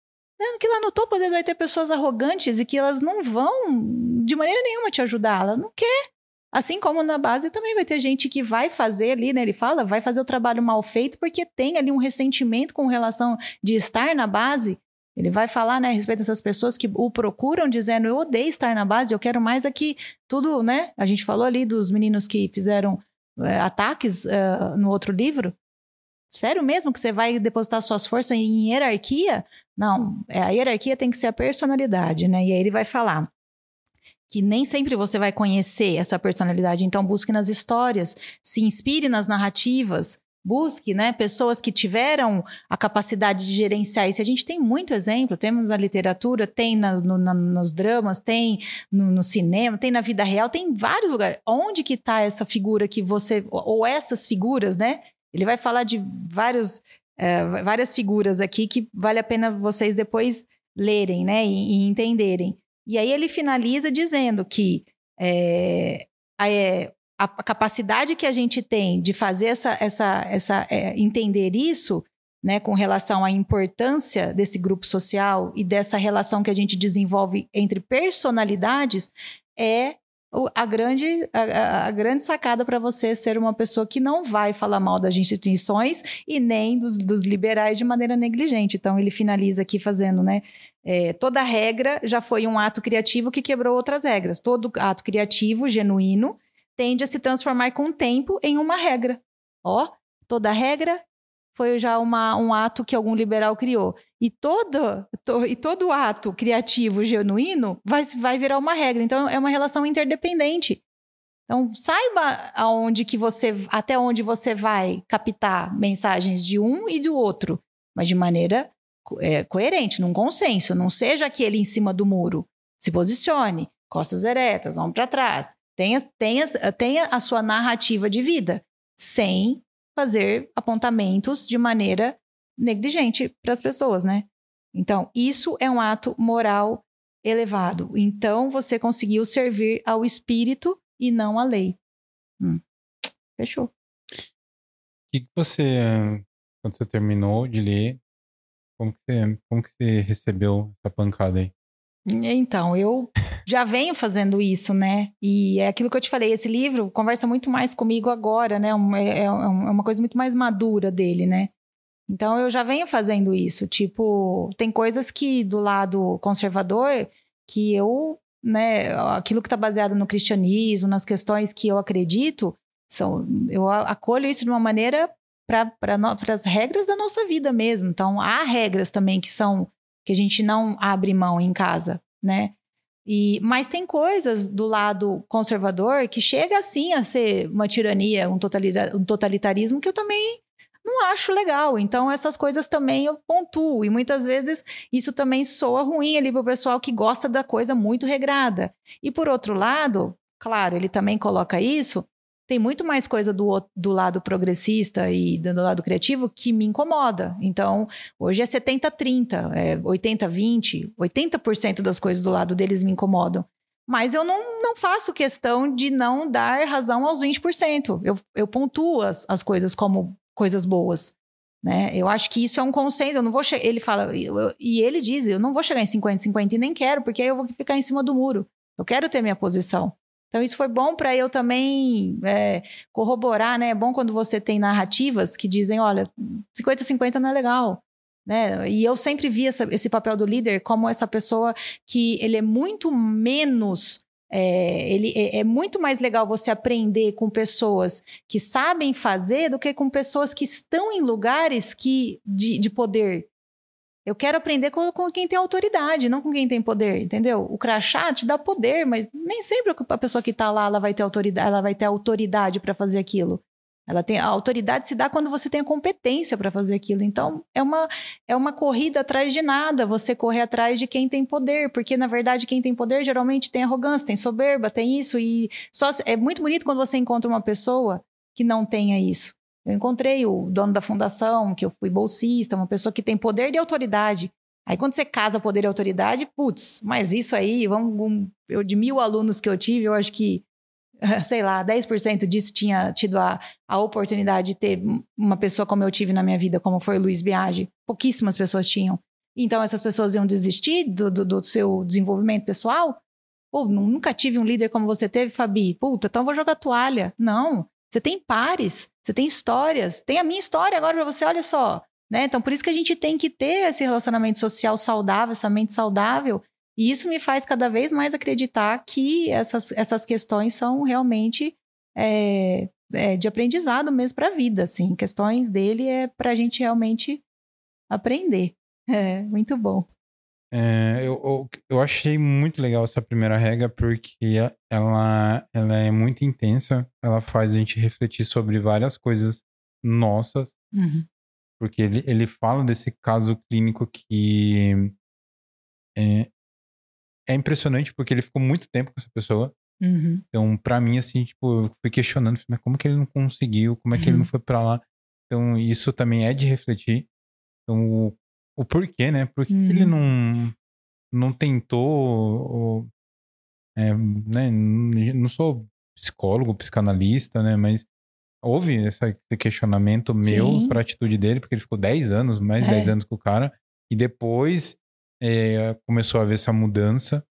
Que lá no topo, às vezes, vai ter pessoas arrogantes e que elas não vão, de maneira nenhuma, te ajudar. Ela não quer. Assim como na base também vai ter gente que vai fazer ali, né? Ele fala, vai fazer o trabalho mal feito porque tem ali um ressentimento com relação de estar na base. Ele vai falar, né, a respeito dessas pessoas que o procuram dizendo, eu odeio estar na base, eu quero mais aqui tudo, né? A gente falou ali dos meninos que fizeram é, ataques uh, no outro livro. Sério mesmo que você vai depositar suas forças em hierarquia? Não, é, a hierarquia tem que ser a personalidade, né? E aí ele vai falar que nem sempre você vai conhecer essa personalidade, então busque nas histórias, se inspire nas narrativas, busque, né, pessoas que tiveram a capacidade de gerenciar isso. A gente tem muito exemplo, temos na literatura, tem na, no, na, nos dramas, tem no, no, cinema, tem na vida real, tem vários lugares. Onde que está essa figura que você, ou essas figuras, né, ele vai falar de vários, é, várias figuras aqui que vale a pena vocês depois lerem, né, e, e entenderem. E aí ele finaliza dizendo que é, a, é, a, capacidade que a gente tem de fazer essa, essa, essa é, entender isso, né, com relação à importância desse grupo social e dessa relação que a gente desenvolve entre personalidades, é a grande, a, a grande sacada para você ser uma pessoa que não vai falar mal das instituições e nem dos, dos liberais de maneira negligente. Então, ele finaliza aqui fazendo, né? É, toda regra já foi um ato criativo que quebrou outras regras. Todo ato criativo, genuíno, tende a se transformar com o tempo em uma regra. Ó, toda regra foi já uma, um ato que algum liberal criou. E todo, to, e todo ato criativo genuíno vai, vai virar uma regra. Então, é uma relação interdependente. Então, saiba aonde que você, até onde você vai captar mensagens de um e do outro, mas de maneira é, coerente, num consenso. Não seja aquele em cima do muro. Se posicione, costas eretas, vamos para trás. Tenha, tenha, tenha a sua narrativa de vida, sem fazer apontamentos de maneira negligente para as pessoas, né? Então, isso é um ato moral elevado. Então, você conseguiu servir ao espírito e não à lei. Hum. Fechou. O que você, quando você terminou de ler, como que você, como que você recebeu essa pancada aí? Então, eu já venho fazendo isso, né? E é aquilo que eu te falei, esse livro conversa muito mais comigo agora, né? É, é, é uma coisa muito mais madura dele, né? Então eu já venho fazendo isso. Tipo, tem coisas que do lado conservador que eu, né, aquilo que está baseado no cristianismo, nas questões que eu acredito, são, eu acolho isso de uma maneira para as regras da nossa vida mesmo. Então há regras também que são que a gente não abre mão em casa, né? E, mas tem coisas do lado conservador que chega assim a ser uma tirania, um, totalitarismo que eu também não acho legal. Então, essas coisas também eu pontuo. E muitas vezes isso também soa ruim ali para o pessoal que gosta da coisa muito regrada. E por outro lado, claro, ele também coloca isso. Tem muito mais coisa do, do lado progressista e do lado criativo que me incomoda. Então, hoje é 70-30, é 80-20, 80% das coisas do lado deles me incomodam. Mas eu não, não faço questão de não dar razão aos 20%. Eu, eu pontuo as, as coisas como coisas boas. Né? Eu acho que isso é um consenso. Eu não vou Ele fala, eu, e ele diz: eu não vou chegar em 50-50 e nem quero, porque aí eu vou ficar em cima do muro. Eu quero ter minha posição. Então, isso foi bom para eu também é, corroborar, né? É bom quando você tem narrativas que dizem: olha, 50-50 não é legal. Né? E eu sempre vi essa, esse papel do líder como essa pessoa que ele é muito menos é, ele é, é, muito mais legal você aprender com pessoas que sabem fazer do que com pessoas que estão em lugares que, de, de poder. Eu quero aprender com, com, quem tem autoridade, não com quem tem poder, entendeu? O crachá te dá poder, mas nem sempre a pessoa que está lá ela vai ter autoridade, ela vai ter autoridade para fazer aquilo. Ela tem a autoridade se dá quando você tem a competência para fazer aquilo. Então, é uma é uma corrida atrás de nada, você correr atrás de quem tem poder, porque na verdade quem tem poder geralmente tem arrogância, tem soberba, tem isso e só é muito bonito quando você encontra uma pessoa que não tenha isso. Eu encontrei o dono da fundação, que eu fui bolsista, uma pessoa que tem poder de autoridade. Aí quando você casa poder e autoridade, putz, mas isso aí, vamos, eu de mil alunos que eu tive, eu acho que [LAUGHS] sei lá, 10% disso tinha tido a, a oportunidade de ter uma pessoa como eu tive na minha vida, como foi o Luiz Biagi. Pouquíssimas pessoas tinham. Então, essas pessoas iam desistir do, do, do seu desenvolvimento pessoal? Pô, nunca tive um líder como você teve, Fabi. Puta, então vou jogar toalha. Não. Você tem pares, você tem histórias. Tem a minha história agora para você, olha só. Né? Então, por isso que a gente tem que ter esse relacionamento social saudável, essa mente saudável, e isso me faz cada vez mais acreditar que essas, essas questões são realmente é, é, de aprendizado mesmo para a vida, assim. Questões dele é para a gente realmente aprender. [LAUGHS] É, muito bom. É, eu, eu, eu, achei muito legal essa primeira regra porque ela, ela é muito intensa, ela faz a gente refletir sobre várias coisas nossas, uhum. porque ele, ele fala desse caso clínico que é, é impressionante porque ele ficou muito tempo com essa pessoa. Uhum. Então, para mim, assim, tipo, eu fui questionando, mas como que ele não conseguiu? Como é que uhum. ele não foi para lá? Então, isso também é de refletir. Então, o, porquê, né? Por que uhum. ele não, não tentou? Ou, é, né? Não sou psicólogo, psicanalista, né? Mas houve esse questionamento meu para a atitude dele, porque ele ficou 10 anos, mais de é. 10 anos com o cara. E depois é, começou a ver essa mudança.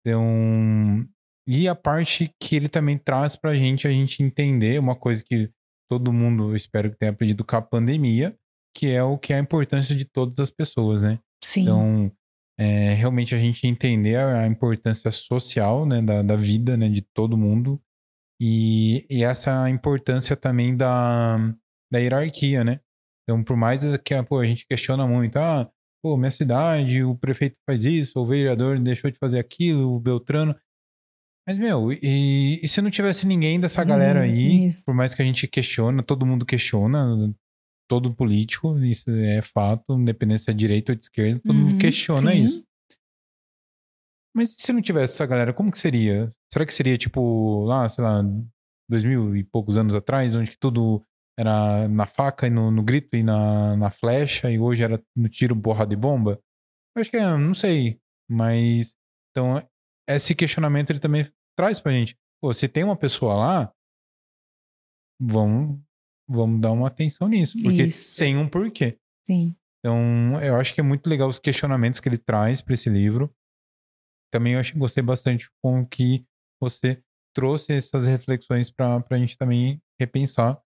Então, e a parte que ele também traz pra gente, a gente entender uma coisa que todo mundo, espero que tenha aprendido com a pandemia, que é o que é a importância de todas as pessoas, né? Sim. Então, é, realmente a gente entender a importância social, né, da, da vida, né, de todo mundo e, e essa importância também da, da hierarquia, né? Então, por mais que pô, a gente questiona muito, ah, pô, minha cidade, o prefeito faz isso, o vereador deixou de fazer aquilo, o Beltrano. Mas, meu, e, e se não tivesse ninguém dessa hum, galera aí, isso. por mais que a gente questiona, todo mundo questiona, todo político, isso é fato, independente se é direita ou de esquerda, todo mundo uhum, questiona sim. isso. Mas se não tivesse essa galera, como que seria? Será que seria tipo, lá, sei lá, dois mil e poucos anos atrás, onde que tudo era na faca e no, no grito e na, na flecha, e hoje era no tiro, borra de bomba? Eu acho que é, não sei. Mas, então, esse questionamento ele também traz pra gente. Pô, se tem uma pessoa lá, vamos, vamos dar uma atenção nisso, porque Isso. tem um porquê. Sim. Então, eu acho que é muito legal os questionamentos que ele traz para esse livro. Também eu acho, gostei bastante com que você trouxe essas reflexões para a gente também repensar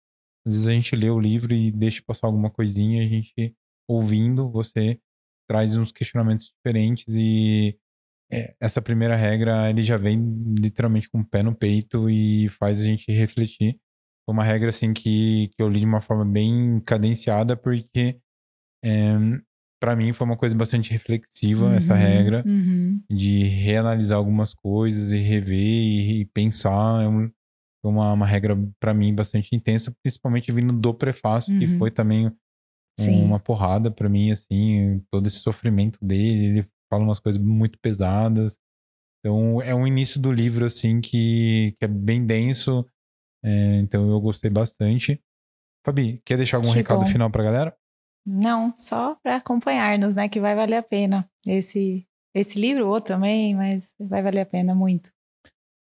às vezes a gente lê o livro e deixa passar alguma coisinha, a gente ouvindo, você traz uns questionamentos diferentes e é, essa primeira regra ele já vem literalmente com o pé no peito e faz a gente refletir. Foi uma regra assim que, que eu li de uma forma bem cadenciada porque é, para mim foi uma coisa bastante reflexiva uhum, essa regra uhum. de reanalisar algumas coisas e rever e, e pensar. É um, uma, uma regra para mim bastante intensa, principalmente vindo do prefácio, uhum. que foi também Sim. uma porrada para mim, assim, todo esse sofrimento dele. Ele fala umas coisas muito pesadas. Então, é um início do livro, assim, que, que é bem denso. É, então, eu gostei bastante. Fabi, quer deixar algum que recado bom. final pra galera? Não, só para acompanhar-nos, né? Que vai valer a pena. Esse, esse livro, o outro também, mas vai valer a pena muito.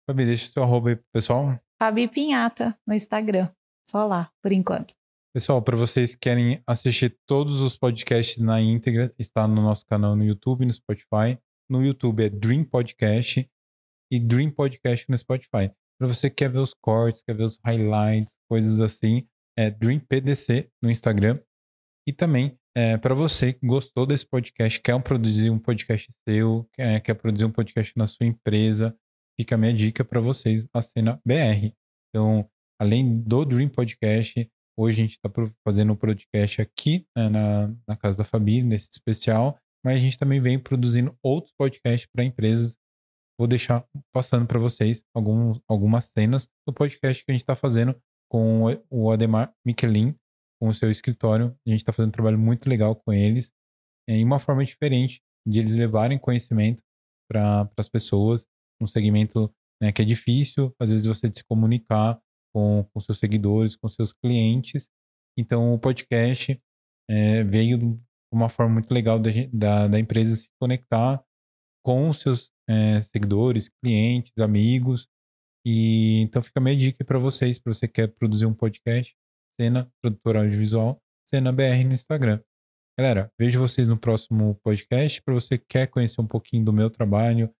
Fabi, deixa o seu arroba aí pro pessoal. Fabi Pinhata no Instagram. Só lá, por enquanto. Pessoal, para vocês que querem assistir todos os podcasts na íntegra, está no nosso canal no YouTube, no Spotify. No YouTube é Dream Podcast e Dream Podcast no Spotify. Para você que quer ver os cortes, quer ver os highlights, coisas assim, é Dream PDC no Instagram. E também, é, para você que gostou desse podcast, quer produzir um podcast seu, quer, quer produzir um podcast na sua empresa, fica a minha dica para vocês, a cena BR. Então, além do Dream Podcast, Hoje a gente está fazendo um podcast aqui né, na, na casa da Fabi, nesse especial, mas a gente também vem produzindo outros podcasts para empresas. Vou deixar passando para vocês alguns, algumas cenas do podcast que a gente está fazendo com o Ademar Michelin, com o seu escritório. A gente está fazendo um trabalho muito legal com eles, em uma forma diferente de eles levarem conhecimento para as pessoas, um segmento né, que é difícil, às vezes, você se comunicar, com, com seus seguidores, com seus clientes. Então, o podcast é, veio de uma forma muito legal da, da empresa se conectar com seus é, seguidores, clientes, amigos. E então fica a minha dica para vocês, para você que quer produzir um podcast, Cena Produtora Audiovisual, Cena BR no Instagram. Galera, vejo vocês no próximo podcast. Para você que quer conhecer um pouquinho do meu trabalho,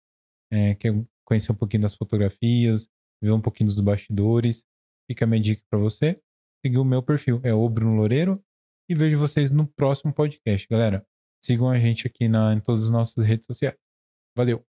é, quer conhecer um pouquinho das fotografias, ver um pouquinho dos bastidores, Fica a minha dica para você. Seguir o meu perfil, é o Bruno Loureiro. E vejo vocês no próximo podcast, galera. Sigam a gente aqui na, em todas as nossas redes sociais. Valeu!